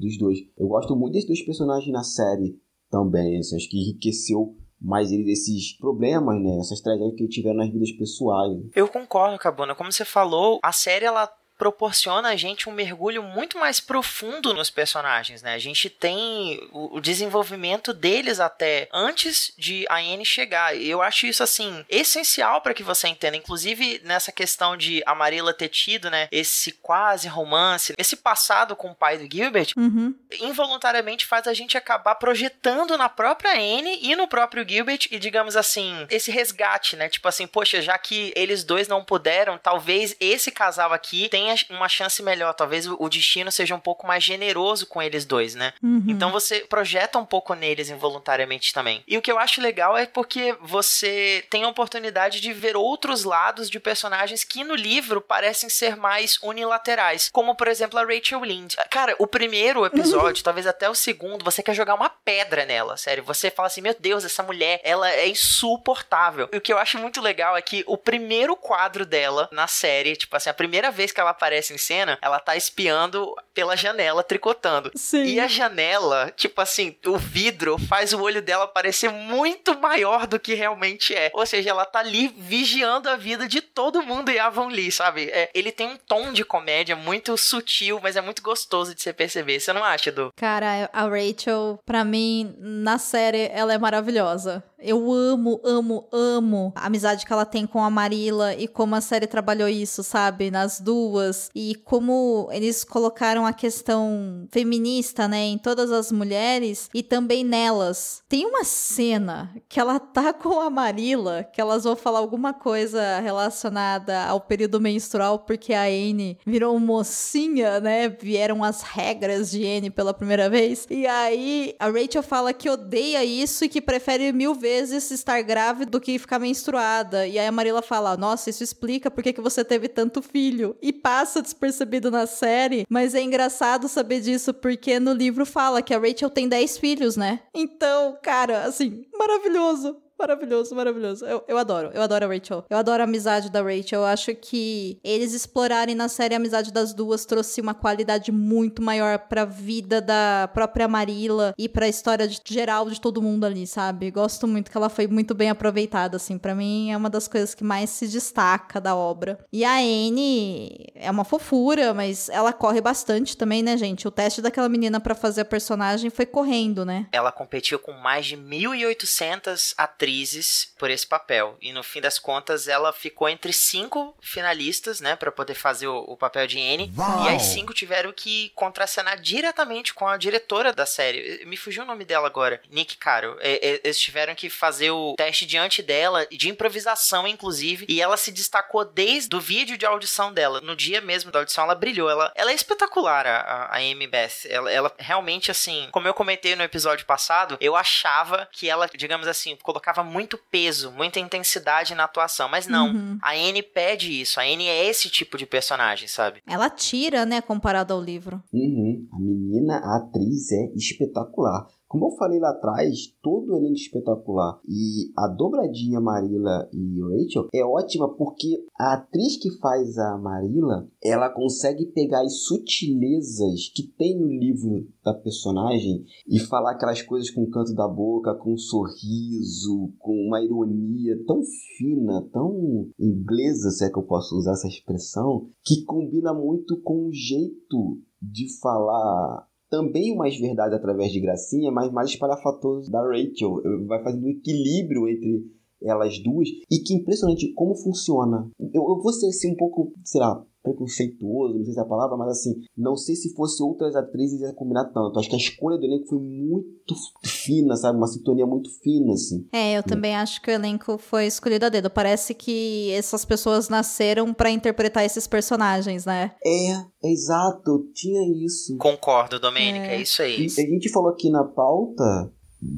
Dos dois. Eu gosto muito desses dois personagens na série também. Assim, acho que enriqueceu mais ele desses problemas, né? Essas tragédias que tiveram nas vidas pessoais. Eu concordo, Cabona. Como você falou, a série ela proporciona a gente um mergulho muito mais profundo nos personagens, né? A gente tem o, desenvolvimento deles até antes de a Anne chegar. E eu acho isso assim essencial para que você entenda, inclusive nessa questão de a Marilla ter tido, né, esse quase romance, esse passado com o pai do Gilbert, uhum. involuntariamente faz a gente acabar projetando na própria Anne e no próprio Gilbert e digamos assim, esse resgate, né? Tipo assim, poxa, já que eles dois não puderam, talvez esse casal aqui tenha uma chance melhor. Talvez o destino seja um pouco mais generoso com eles dois, né? Uhum. Então você projeta um pouco neles involuntariamente também. E o que eu acho legal é porque você tem a oportunidade de ver outros lados de personagens que no livro parecem ser mais unilaterais. Como, por exemplo, a Rachel Lind. Cara, o primeiro episódio, talvez até o segundo, você quer jogar uma pedra nela, sério. Você fala assim: meu Deus, essa mulher, ela é insuportável. E o que eu acho muito legal é que o primeiro quadro dela na série, tipo assim, a primeira vez que ela aparece em cena, ela tá espiando pela janela, tricotando. Sim. E a janela, tipo assim, o vidro faz o olho dela parecer muito maior do que realmente é. Ou seja, ela tá ali vigiando a vida de todo mundo e Avon Lee, sabe? É, ele tem um tom de comédia muito sutil, mas é muito gostoso de você perceber. Você não acha, Du? Cara, a Rachel, pra mim, na série, ela é maravilhosa. Eu amo, amo, amo a amizade que ela tem com a Marilla e como a série trabalhou isso, sabe? Nas duas. E como eles colocaram a questão feminista, né? Em todas as mulheres e também nelas. Tem uma cena que ela tá com a Marilla, que elas vão falar alguma coisa relacionada ao período menstrual, porque a Anne virou mocinha, né? Vieram as regras de Anne pela primeira vez. E aí a Rachel fala que odeia isso e que prefere mil vezes vezes estar grávida do que ficar menstruada. E aí a Marilla fala: Nossa, isso explica por que você teve tanto filho. E passa despercebido na série, mas é engraçado saber disso porque no livro fala que a Rachel tem 10 filhos, né? Então, cara, assim, maravilhoso. Maravilhoso, maravilhoso. Eu, eu adoro, eu adoro a Rachel. Eu adoro a amizade da Rachel. Eu acho que eles explorarem na série a amizade das duas trouxe uma qualidade muito maior pra vida da própria Marilla e pra história de, geral de todo mundo ali, sabe? Gosto muito que ela foi muito bem aproveitada, assim. para mim é uma das coisas que mais se destaca da obra. E a Anne é uma fofura, mas ela corre bastante também, né, gente? O teste daquela menina para fazer a personagem foi correndo, né? Ela competiu com mais de 1.800 atrizes atrizes por esse papel. E no fim das contas, ela ficou entre cinco finalistas, né, para poder fazer o, o, papel de Anne. Uau. E as cinco tiveram que contracenar diretamente com a diretora da série. Me fugiu o nome dela agora. Nick Caro. eles tiveram que fazer o teste diante dela, de improvisação, inclusive. E ela se destacou desde o vídeo de audição dela. No dia mesmo da audição, ela brilhou. Ela, ela é espetacular, a, a Amy Beth. Ela, ela realmente, assim, como eu comentei no episódio passado, eu achava que ela, digamos assim, colocava colocava muito peso, muita intensidade na atuação. Mas não, uhum. a Anne pede isso. A Anne é esse tipo de personagem, sabe? Ela tira, né, comparado ao livro. Uhum. A menina, a atriz é espetacular. Como eu falei lá atrás, todo o elenco espetacular. E a dobradinha Marilla e Rachel é ótima porque a atriz que faz a Marilla, ela consegue pegar as sutilezas que tem no livro da personagem e falar aquelas coisas com o canto da boca, com um sorriso, com uma ironia tão fina, tão inglesa, se é que eu posso usar essa expressão, que combina muito com o jeito de falar também umas verdades através de gracinha, mas mais espalhafatoso da Rachel. Vai fazendo um equilíbrio entre elas duas. E que impressionante como funciona. Eu, eu vou ser assim um pouco, sei lá, preconceituoso, não sei se é a palavra, mas assim, não sei se fosse outras atrizes ia combinar tanto. Acho que a escolha do elenco foi muito fina, sabe? Uma sintonia muito fina, assim. É, eu também acho que o elenco foi escolhido a dedo. Parece que essas pessoas nasceram para interpretar esses personagens, né? É, é exato, tinha isso. Concordo, Domênica, é, é isso aí. E a gente falou aqui na pauta.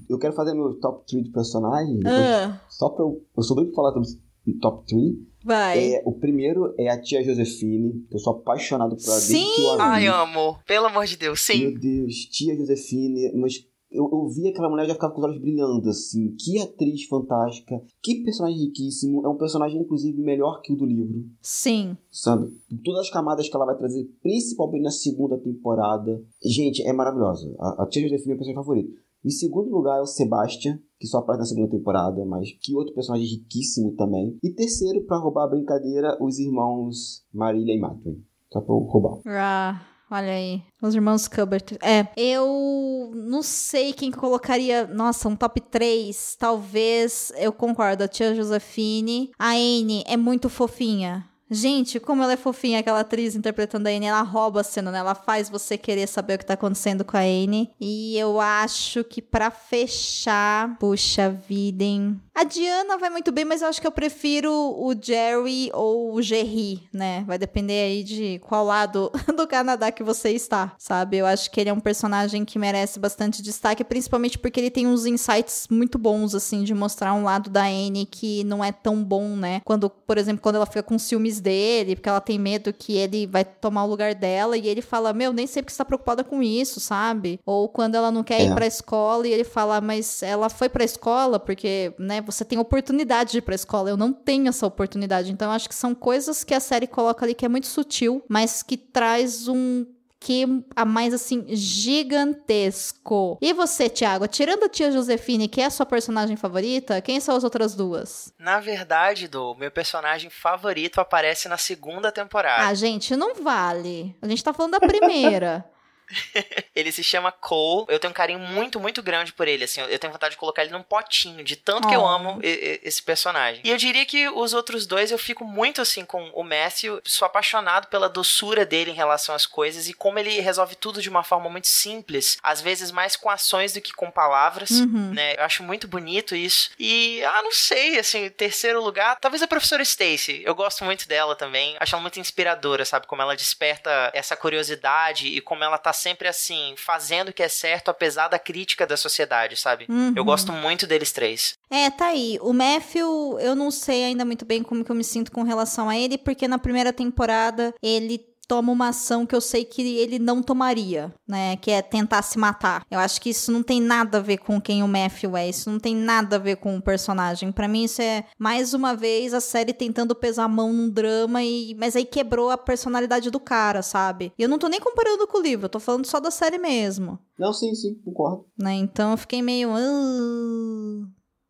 Eu quero fazer meu top 3 de personagens. Uh. Só pra eu. Eu sou doido pra falar sobre top 3. Vai. É, o primeiro é a tia Josefine, que eu sou apaixonado por ela sim. desde que eu a vi. Ai, amo. Pelo amor de Deus, sim. Meu Deus, tia Josefine, mas eu, eu vi aquela mulher já ficava com os olhos brilhando, assim. Que atriz fantástica, que personagem riquíssimo. É um personagem, inclusive, melhor que o do livro. Sim. Sabe? Todas as camadas que ela vai trazer, principalmente na segunda temporada. Gente, é maravilhosa. A, a tia Josefine é o personagem favorito. Em segundo lugar é o Sebastian, que só aparece na segunda temporada, mas que outro personagem riquíssimo também. E terceiro, para roubar a brincadeira, os irmãos Marília e Matwin. Só pra roubar. Ah, olha aí. Os irmãos Cuthbert. É, eu não sei quem colocaria. Nossa, um top 3. Talvez eu concordo. A tia Josefine. A Anne é muito fofinha. Gente, como ela é fofinha, aquela atriz interpretando a Anne, ela rouba a cena, né? Ela faz você querer saber o que tá acontecendo com a Anne. E eu acho que para fechar, puxa vida, hein? A Diana vai muito bem, mas eu acho que eu prefiro o Jerry ou o Jerry, né? Vai depender aí de qual lado do Canadá que você está, sabe? Eu acho que ele é um personagem que merece bastante destaque, principalmente porque ele tem uns insights muito bons, assim, de mostrar um lado da Anne que não é tão bom, né? Quando, por exemplo, quando ela fica com ciúmes dele, porque ela tem medo que ele vai tomar o lugar dela, e ele fala, meu, nem sei porque você tá preocupada com isso, sabe? Ou quando ela não quer é. ir pra escola e ele fala, mas ela foi pra escola porque, né, você tem oportunidade de ir pra escola. Eu não tenho essa oportunidade. Então, acho que são coisas que a série coloca ali que é muito sutil, mas que traz um que a mais assim gigantesco. E você, Thiago, tirando a tia Josefine, que é a sua personagem favorita, quem são as outras duas? Na verdade, do meu personagem favorito aparece na segunda temporada. Ah, gente, não vale. A gente tá falando da primeira. ele se chama Cole. Eu tenho um carinho muito, muito grande por ele. Assim, eu tenho vontade de colocar ele num potinho, de tanto oh. que eu amo esse personagem. E eu diria que os outros dois eu fico muito assim com o Matthew. Sou apaixonado pela doçura dele em relação às coisas e como ele resolve tudo de uma forma muito simples, às vezes mais com ações do que com palavras, uhum. né? Eu acho muito bonito isso. E, ah, não sei, assim, terceiro lugar, talvez a professora Stacy. Eu gosto muito dela também. Acho ela muito inspiradora, sabe? Como ela desperta essa curiosidade e como ela tá sempre assim, fazendo o que é certo, apesar da crítica da sociedade, sabe? Uhum. Eu gosto muito deles três. É, tá aí. O Matthew, eu não sei ainda muito bem como que eu me sinto com relação a ele, porque na primeira temporada ele toma uma ação que eu sei que ele não tomaria, né? Que é tentar se matar. Eu acho que isso não tem nada a ver com quem o Matthew é, isso não tem nada a ver com o personagem. Para mim, isso é mais uma vez a série tentando pesar a mão num drama, e mas aí quebrou a personalidade do cara, sabe? E eu não tô nem comparando com o livro, eu tô falando só da série mesmo. Não, sim, sim, concordo. Né? Então eu fiquei meio. Uh...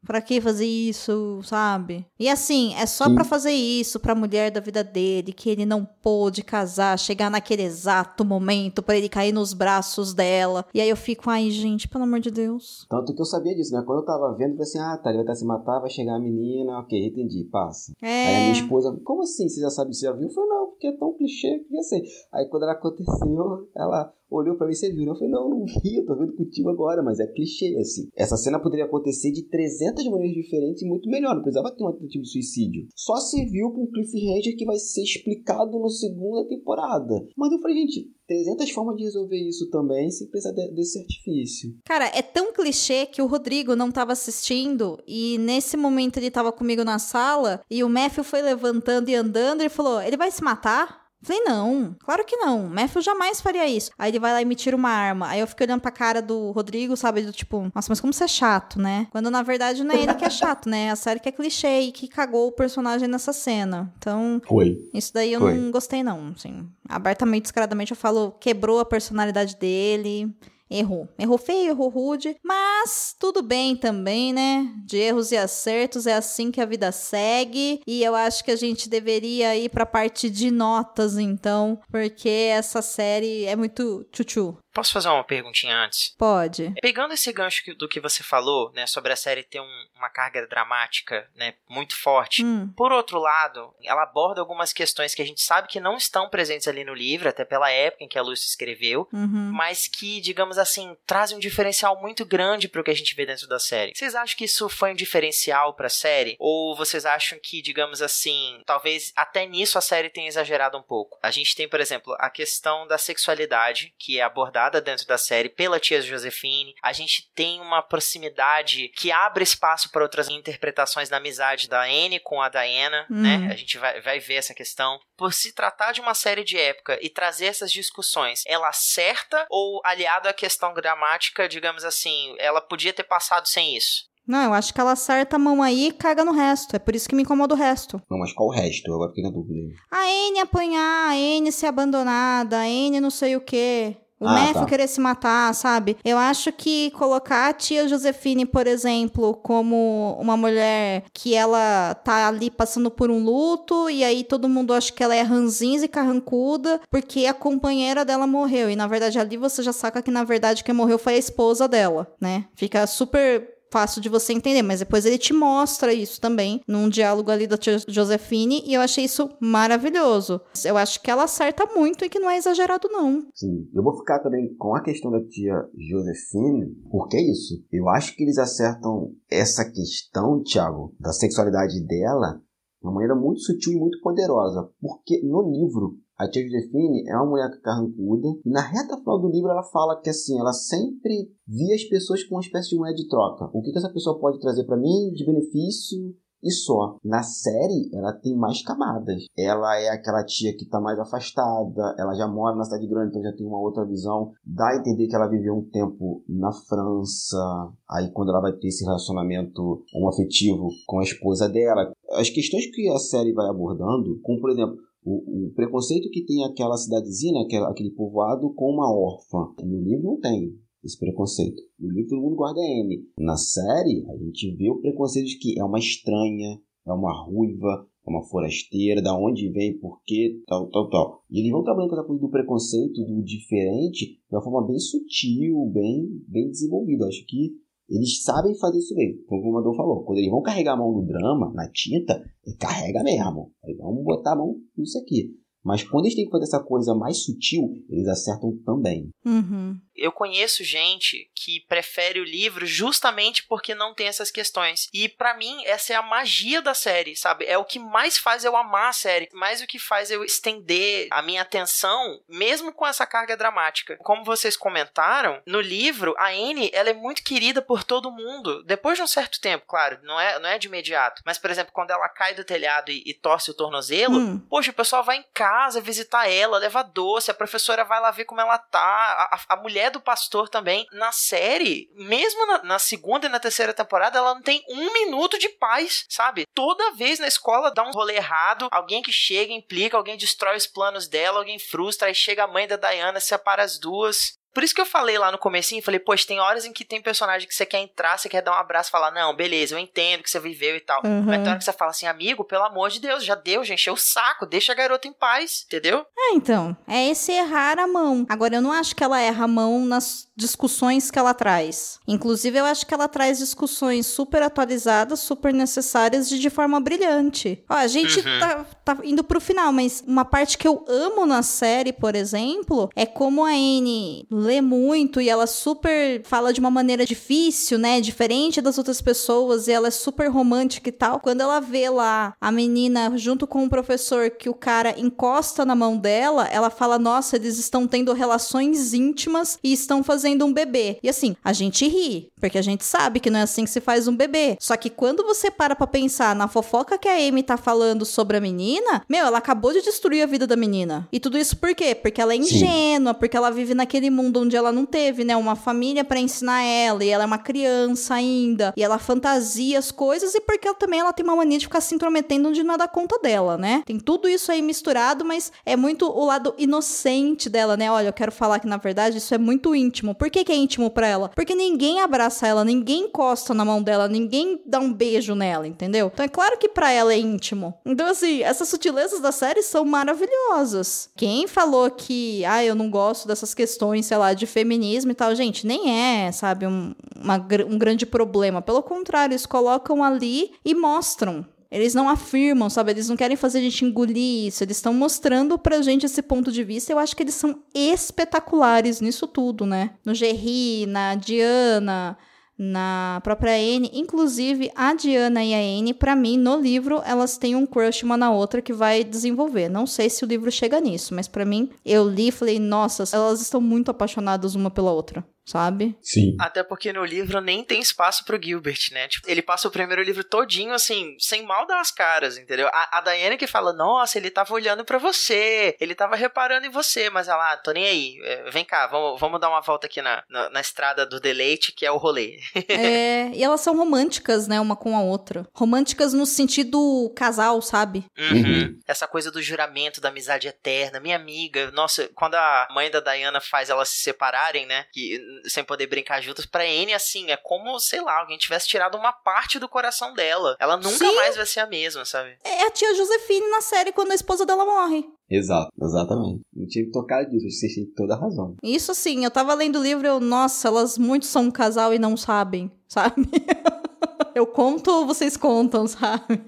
Pra que fazer isso, sabe? E assim, é só para fazer isso pra mulher da vida dele, que ele não pôde casar, chegar naquele exato momento para ele cair nos braços dela. E aí eu fico, ai, gente, pelo amor de Deus. Tanto que eu sabia disso, né? Quando eu tava vendo, eu falei assim: ah, tá, ele vai estar se matar, vai chegar a menina, ok, entendi, passa. É. Aí a minha esposa, como assim? Você já sabe, você já viu? Eu falei, não, porque é tão clichê que ia ser. Aí quando ela aconteceu, ela olhou para mim você viu. Eu falei, não, não vi, eu tô vendo contigo agora, mas é clichê, assim. Essa cena poderia acontecer de 300 maneiras diferentes e muito melhor, não precisava ter um tentativa de suicídio. Só serviu com um cliffhanger que vai ser explicado na segunda temporada. Mas eu falei, gente, 300 formas de resolver isso também sem precisar de, desse artifício. Cara, é tão clichê que o Rodrigo não tava assistindo e nesse momento ele tava comigo na sala e o Matthew foi levantando e andando e falou: ele vai se matar? Falei, não, claro que não. Matthew jamais faria isso. Aí ele vai lá e me tira uma arma. Aí eu fico olhando pra cara do Rodrigo, sabe? Do tipo, nossa, mas como você é chato, né? Quando na verdade não é ele que é chato, né? A série que é clichê e que cagou o personagem nessa cena. Então. Foi. Isso daí eu não gostei, não. Assim, abertamente, descaradamente, eu falo, quebrou a personalidade dele. Errou. Errou feio, errou rude. Mas tudo bem também, né? De erros e acertos, é assim que a vida segue. E eu acho que a gente deveria ir pra parte de notas, então. Porque essa série é muito tchutchu. Posso fazer uma perguntinha antes? Pode. Pegando esse gancho do que você falou, né, sobre a série ter um- uma carga dramática, né, muito forte. Hum. Por outro lado, ela aborda algumas questões que a gente sabe que não estão presentes ali no livro, até pela época em que a Lucy escreveu, Uhum. mas que, digamos assim, trazem um diferencial muito grande pro que a gente vê dentro da série. Vocês acham que isso foi um diferencial pra série? Ou vocês acham que, digamos assim, talvez até nisso a série tenha exagerado um pouco? A gente tem, por exemplo, a questão da sexualidade, que é abordada dentro da série pela tia Josefine. A gente tem uma proximidade que abre espaço para outras interpretações da amizade da Anne com a Diana, Hum. né? A gente vai, vai ver essa questão. Por se tratar de uma série de época e trazer essas discussões, ela acerta ou aliado à questão gramática, digamos assim, ela podia ter passado sem isso? Não, eu acho que ela acerta a mão aí e caga no resto. É por isso que me incomoda o resto. Não, mas qual o resto? Eu agora fiquei na dúvida. A N apanhar, a N ser abandonada, a N não sei o quê. O Ah, Matthew tá. querer se matar, sabe? Eu acho que colocar a tia Josefine, por exemplo, como uma mulher que ela tá ali passando por um luto, e aí todo mundo acha que ela é ranzinza e carrancuda, porque a companheira dela morreu. E na verdade ali você já saca que na verdade quem morreu foi a esposa dela, né? Fica super fácil de você entender, mas depois ele te mostra isso também num diálogo ali da tia Josefine e eu achei isso maravilhoso. Eu acho que ela acerta muito e que não é exagerado não. Sim, eu vou ficar também com a questão da tia Josefine, porque é isso. Eu acho que eles acertam essa questão, Thiago, da sexualidade dela de uma maneira muito sutil e muito poderosa. Porque no livro, a tia Josefine é uma mulher carrancuda, e na reta final do livro ela fala que assim, ela sempre via as pessoas com uma espécie de moeda de troca. O que, que essa pessoa pode trazer para mim de benefício e só. Na série, ela tem mais camadas. Ela é aquela tia que tá mais afastada, ela já mora na cidade grande, então já tem uma outra visão. Dá a entender que ela viveu um tempo na França, aí quando ela vai ter esse relacionamento homoafetivo com a esposa dela. As questões que a série vai abordando, como por exemplo, o, o preconceito que tem aquela cidadezinha, aquela- aquele povoado com uma órfã. No livro não tem esse preconceito. No livro todo mundo guarda M. Na série, a gente vê o preconceito de que é uma estranha, é uma ruiva, é uma forasteira, da onde vem, por quê, tal, tal, tal. E eles vão trabalhando com essa coisa do preconceito, do diferente, de uma forma bem sutil, bem, bem desenvolvida. Acho que eles sabem fazer isso bem. Como o Mandou falou, quando eles vão carregar a mão no drama, na tinta, ele carrega mesmo. Aí vamos botar a mão nisso aqui. Mas quando eles têm que fazer essa coisa mais sutil, eles acertam também. Uhum. Eu conheço gente que prefere o livro justamente porque não tem essas questões. E pra mim, essa é a magia da série, sabe? É o que mais faz eu amar a série, mais o que faz eu estender a minha atenção, mesmo com essa carga dramática. Como vocês comentaram, no livro, a Anne, ela é muito querida por todo mundo. Depois de um certo tempo, claro, não é, não é de imediato. Mas, por exemplo, quando ela cai do telhado e, e torce o tornozelo, Hum. Poxa, o pessoal vai em casa visitar ela, leva doce, a professora vai lá ver como ela tá, a, a- a mulher do pastor também. Na série, mesmo na, na segunda e na terceira temporada, ela não tem um minuto de paz, sabe? Toda vez na escola dá um rolê errado, alguém que chega, implica, alguém destrói os planos dela, alguém frustra, aí chega a mãe da Diana, separa as duas. Por isso que eu falei lá no comecinho, falei, poxa, tem horas em que tem personagem que você quer entrar, você quer dar um abraço e falar, não, beleza, eu entendo que você viveu e tal. Uhum. Mas tem hora que você fala assim, amigo, pelo amor de Deus, já deu, já encheu o saco, deixa a garota em paz, entendeu? É, então, é esse errar a mão. Agora, eu não acho que ela erra a mão nas discussões que ela traz. Inclusive, eu acho que ela traz discussões super atualizadas, super necessárias e de forma brilhante. Ó, a gente Uhum. tá, tá indo pro final, mas uma parte que eu amo na série, por exemplo, é como a Anne lê muito e ela super fala de uma maneira difícil, né? Diferente das outras pessoas e ela é super romântica e tal. Quando ela vê lá a menina junto com o professor que o cara encosta na mão dela, ela fala: Nossa, eles estão tendo relações íntimas e estão fazendo um bebê. E assim, a gente ri, porque a gente sabe que não é assim que se faz um bebê. Só que quando você para pra pensar na fofoca que a Amy tá falando sobre a menina, meu, ela acabou de destruir a vida da menina. E tudo isso por quê? Porque ela é ingênua, Sim. porque ela vive naquele mundo onde ela não teve, né, uma família para ensinar ela, e ela é uma criança ainda, e ela fantasia as coisas, e porque ela, também ela tem uma mania de ficar se intrometendo onde não é da conta dela, né? Tem tudo isso aí misturado, mas é muito o lado inocente dela, né? Olha, eu quero falar que na verdade isso é muito íntimo. Por que, que é íntimo para ela? Porque ninguém abraça ela, ninguém encosta na mão dela, ninguém dá um beijo nela, entendeu? Então é claro que para ela é íntimo. Então assim, essas sutilezas da série são maravilhosas. Quem falou que, ah, eu não gosto dessas questões, sei lá, de feminismo e tal, gente, nem é, sabe, um, uma, um grande problema. Pelo contrário, eles colocam ali e mostram eles não afirmam, sabe? Eles não querem fazer a gente engolir isso. Eles estão mostrando pra gente esse ponto de vista. Eu acho que eles são espetaculares nisso tudo, né? No Gerry, na Diana, na própria Anne. Inclusive, a Diana e a Anne, para mim, no livro, elas têm um crush uma na outra que vai desenvolver. Não sei se o livro chega nisso, mas para mim, eu li e falei, nossa, elas estão muito apaixonadas uma pela outra sabe? Sim. Até porque no livro nem tem espaço pro Gilbert, né? Tipo, ele passa o primeiro livro todinho, assim, sem mal dar as caras, entendeu? A, a Diana que fala, nossa, ele tava olhando para você, ele tava reparando em você, mas ela, ah, tô nem aí, é, vem cá, vamos, vamos dar uma volta aqui na, na, na estrada do deleite, que é o rolê. é, e elas são românticas, né, uma com a outra. Românticas no sentido casal, sabe? Uhum. Uhum. Essa coisa do juramento, da amizade eterna. Minha amiga, nossa, quando a mãe da Diana faz elas se separarem, né, que sem poder brincar juntas, pra Anne, assim, é como, sei lá, alguém tivesse tirado uma parte do coração dela. Ela nunca Sim. mais vai ser a mesma, sabe? É a tia Josefine na série quando a esposa dela morre. Exato, exatamente. Não tinha que tocar disso, vocês têm toda a razão. Isso sim, eu tava lendo o livro eu, nossa, elas muito são um casal e não sabem, sabe? eu conto, vocês contam, sabe?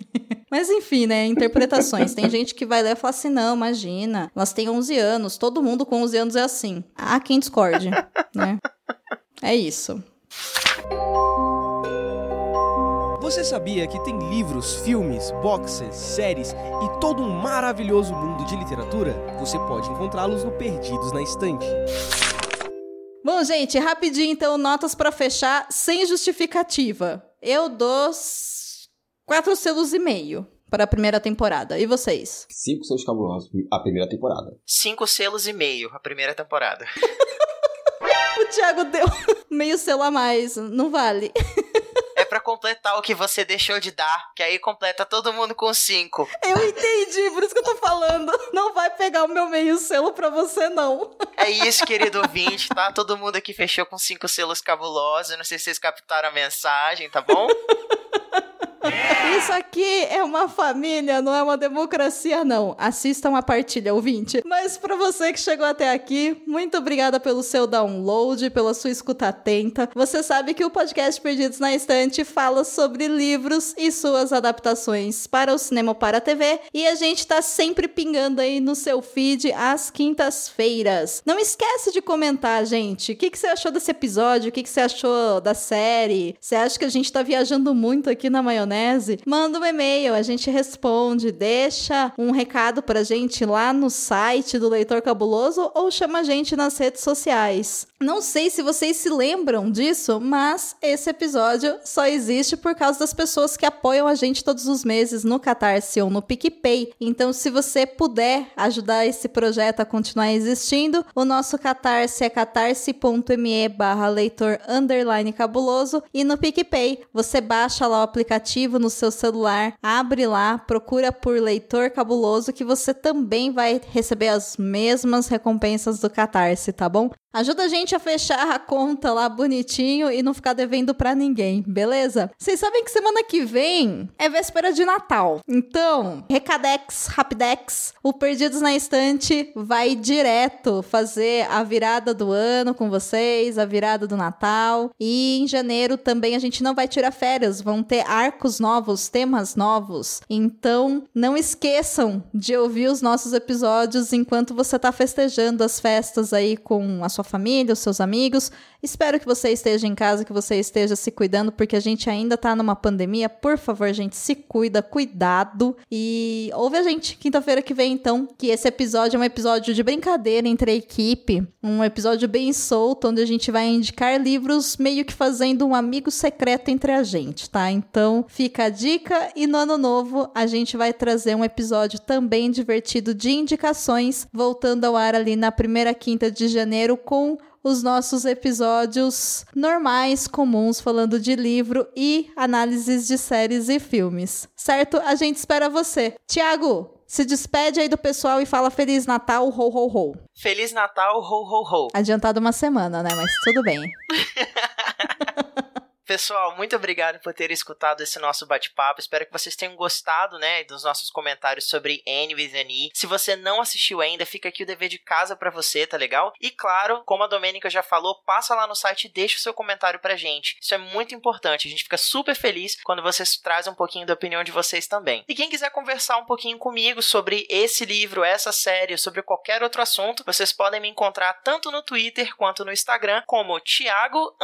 Mas enfim, né? Interpretações. Tem gente que vai ler e fala assim: não, imagina, elas têm 11 anos, todo mundo com 11 anos é assim. Há quem discorde, né? É isso. Você sabia que tem livros, filmes, boxes, séries e todo um maravilhoso mundo de literatura? Você pode encontrá-los no Perdidos na Estante. Bom, gente, rapidinho então, notas para fechar sem justificativa. Eu dou quatro selos e meio para a primeira temporada. E vocês? Cinco selos cabulosos, a primeira temporada. Cinco selos e meio, a primeira temporada. o Thiago deu meio selo a mais, não vale. É para completar o que você deixou de dar, que aí completa todo mundo com cinco. Eu entendi, por isso que eu tô falando. Não vai pegar o meu meio selo pra você, não. É isso, querido ouvinte, tá? Todo mundo aqui fechou com cinco selos cabulosos. Não sei se vocês captaram a mensagem, tá bom? Isso aqui é uma família, não é uma democracia, não. Assistam a partilha, ouvinte. Mas para você que chegou até aqui, muito obrigada pelo seu download, pela sua escuta atenta. Você sabe que o podcast Perdidos na Estante fala sobre livros e suas adaptações para o cinema ou para a TV. E a gente tá sempre pingando aí no seu feed às quintas-feiras. Não esquece de comentar, gente. O que, que você achou desse episódio? O que, que você achou da série? Você acha que a gente tá viajando muito aqui na maionese? Maionese, manda um e-mail, a gente responde, deixa um recado pra gente lá no site do Leitor Cabuloso ou chama a gente nas redes sociais. Não sei se vocês se lembram disso, mas esse episódio só existe por causa das pessoas que apoiam a gente todos os meses no Catarse ou no PicPay. Então, se você puder ajudar esse projeto a continuar existindo, o nosso Catarse é catarse.me barra leitor cabuloso e no PicPay você baixa lá o aplicativo aplicativo no seu celular, abre lá, procura por Leitor Cabuloso que você também vai receber as mesmas recompensas do Catarse, tá bom? Ajuda a gente a fechar a conta lá bonitinho e não ficar devendo para ninguém, beleza? Vocês sabem que semana que vem é véspera de Natal. Então, Recadex, Rapidex, o Perdidos na Estante vai direto fazer a virada do ano com vocês, a virada do Natal. E em janeiro também a gente não vai tirar férias, vão ter arcos assuntos novos, temas novos. Então, não esqueçam de ouvir os nossos episódios enquanto você está festejando as festas aí com a sua família, os seus amigos. Espero que você esteja em casa, que você esteja se cuidando, porque a gente ainda tá numa pandemia. Por favor, gente, se cuida, cuidado. E ouve a gente quinta-feira que vem, então, que esse episódio é um episódio de brincadeira entre a equipe, um episódio bem solto, onde a gente vai indicar livros meio que fazendo um amigo secreto entre a gente, tá? Então, fica a dica e no ano novo a gente vai trazer um episódio também divertido de indicações, voltando ao ar ali na primeira quinta de janeiro com os nossos episódios normais, comuns, falando de livro e análises de séries e filmes. Certo? A gente espera você. Tiago, se despede aí do pessoal e fala Feliz Natal, ho, ho, ho. Feliz Natal, ho, ho, ho. Adiantado uma semana, né? Mas tudo bem. Pessoal, muito obrigado por terem escutado esse nosso bate-papo. Espero que vocês tenham gostado, né, dos nossos comentários sobre Anne with an E. Se você não assistiu ainda, fica aqui o dever de casa para você, tá legal? E claro, como a Domênica já falou, passa lá no site e deixa o seu comentário pra gente. Isso é muito importante. A gente fica super feliz quando vocês trazem um pouquinho da opinião de vocês também. E quem quiser conversar um pouquinho comigo sobre esse livro, essa série, sobre qualquer outro assunto, vocês podem me encontrar tanto no Twitter quanto no Instagram como Thiago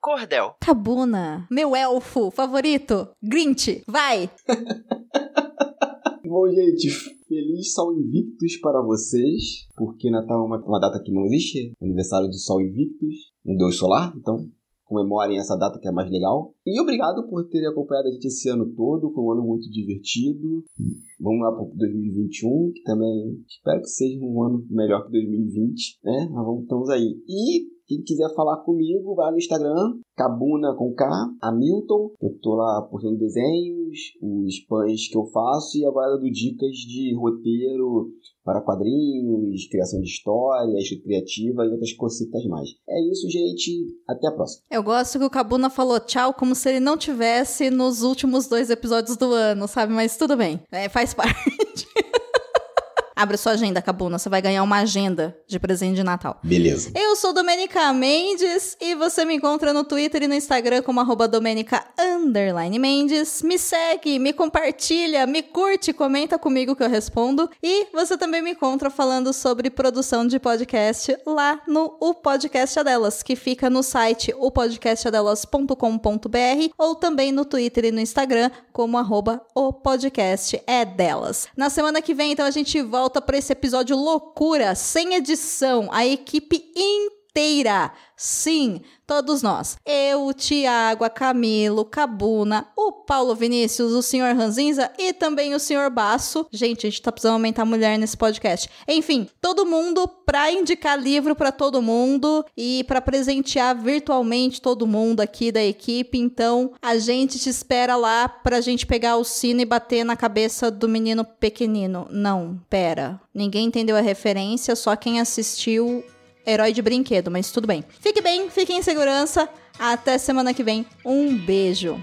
Cordel. Cabuna, meu elfo favorito, Grinch, vai! Bom, gente, feliz Sol Invictus para vocês, porque Natal é uma, uma data que não existe, aniversário do Sol Invictus, um deus solar, então comemorem essa data que é mais legal. E obrigado por terem acompanhado a gente esse ano todo, foi um ano muito divertido. Vamos lá para 2021, que também espero que seja um ano melhor que 2020, né? Mas vamos, estamos aí. E quem quiser falar comigo, vai no Instagram, Cabuna com K, Hamilton. Eu tô lá postando desenhos, os pães que eu faço e agora dando dicas de roteiro para quadrinhos, criação de história, escrita criativa e outras cositas mais. É isso, gente. Até a próxima. Eu gosto que o Cabuna falou tchau como se ele não tivesse nos últimos dois episódios do ano, sabe? Mas tudo bem. É, faz parte. Abre sua agenda, Cabuna. Você vai ganhar uma agenda de presente de Natal. Beleza. Eu sou Domenica Mendes e você me encontra no Twitter e no Instagram como arroba Domenica Mendes. Me segue, me compartilha, me curte, comenta comigo que eu respondo. E você também me encontra falando sobre produção de podcast lá no O Podcast Adelas, que fica no site opodcastadelas.com.br ou também no Twitter e no Instagram como arroba o podcast é delas. Na semana que vem, então, a gente volta volta para esse episódio loucura, sem edição, a equipe inteira. Sim, todos nós. Eu, o Tiago, a Camilo, Cabuna, o Paulo Vinícius, o senhor Ranzinza e também o senhor Basso. Gente, a gente tá precisando aumentar a mulher nesse podcast. Enfim, todo mundo pra indicar livro para todo mundo e para presentear virtualmente todo mundo aqui da equipe. Então, a gente te espera lá pra gente pegar o sino e bater na cabeça do menino pequenino. Não, pera. Ninguém entendeu a referência, só quem assistiu herói de brinquedo, mas tudo bem. Fique bem, fique em segurança. Até semana que vem. Um beijo.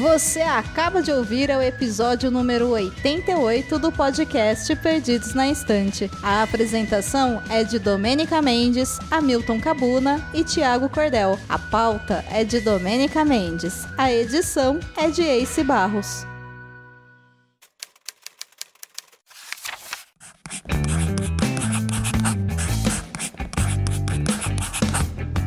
Você acaba de ouvir o episódio número 88 do podcast Perdidos na Estante. A apresentação é de Domênica Mendes, Hamilton Cabuna e Tiago Cordel. A pauta é de Domênica Mendes. A edição é de Ace Barros.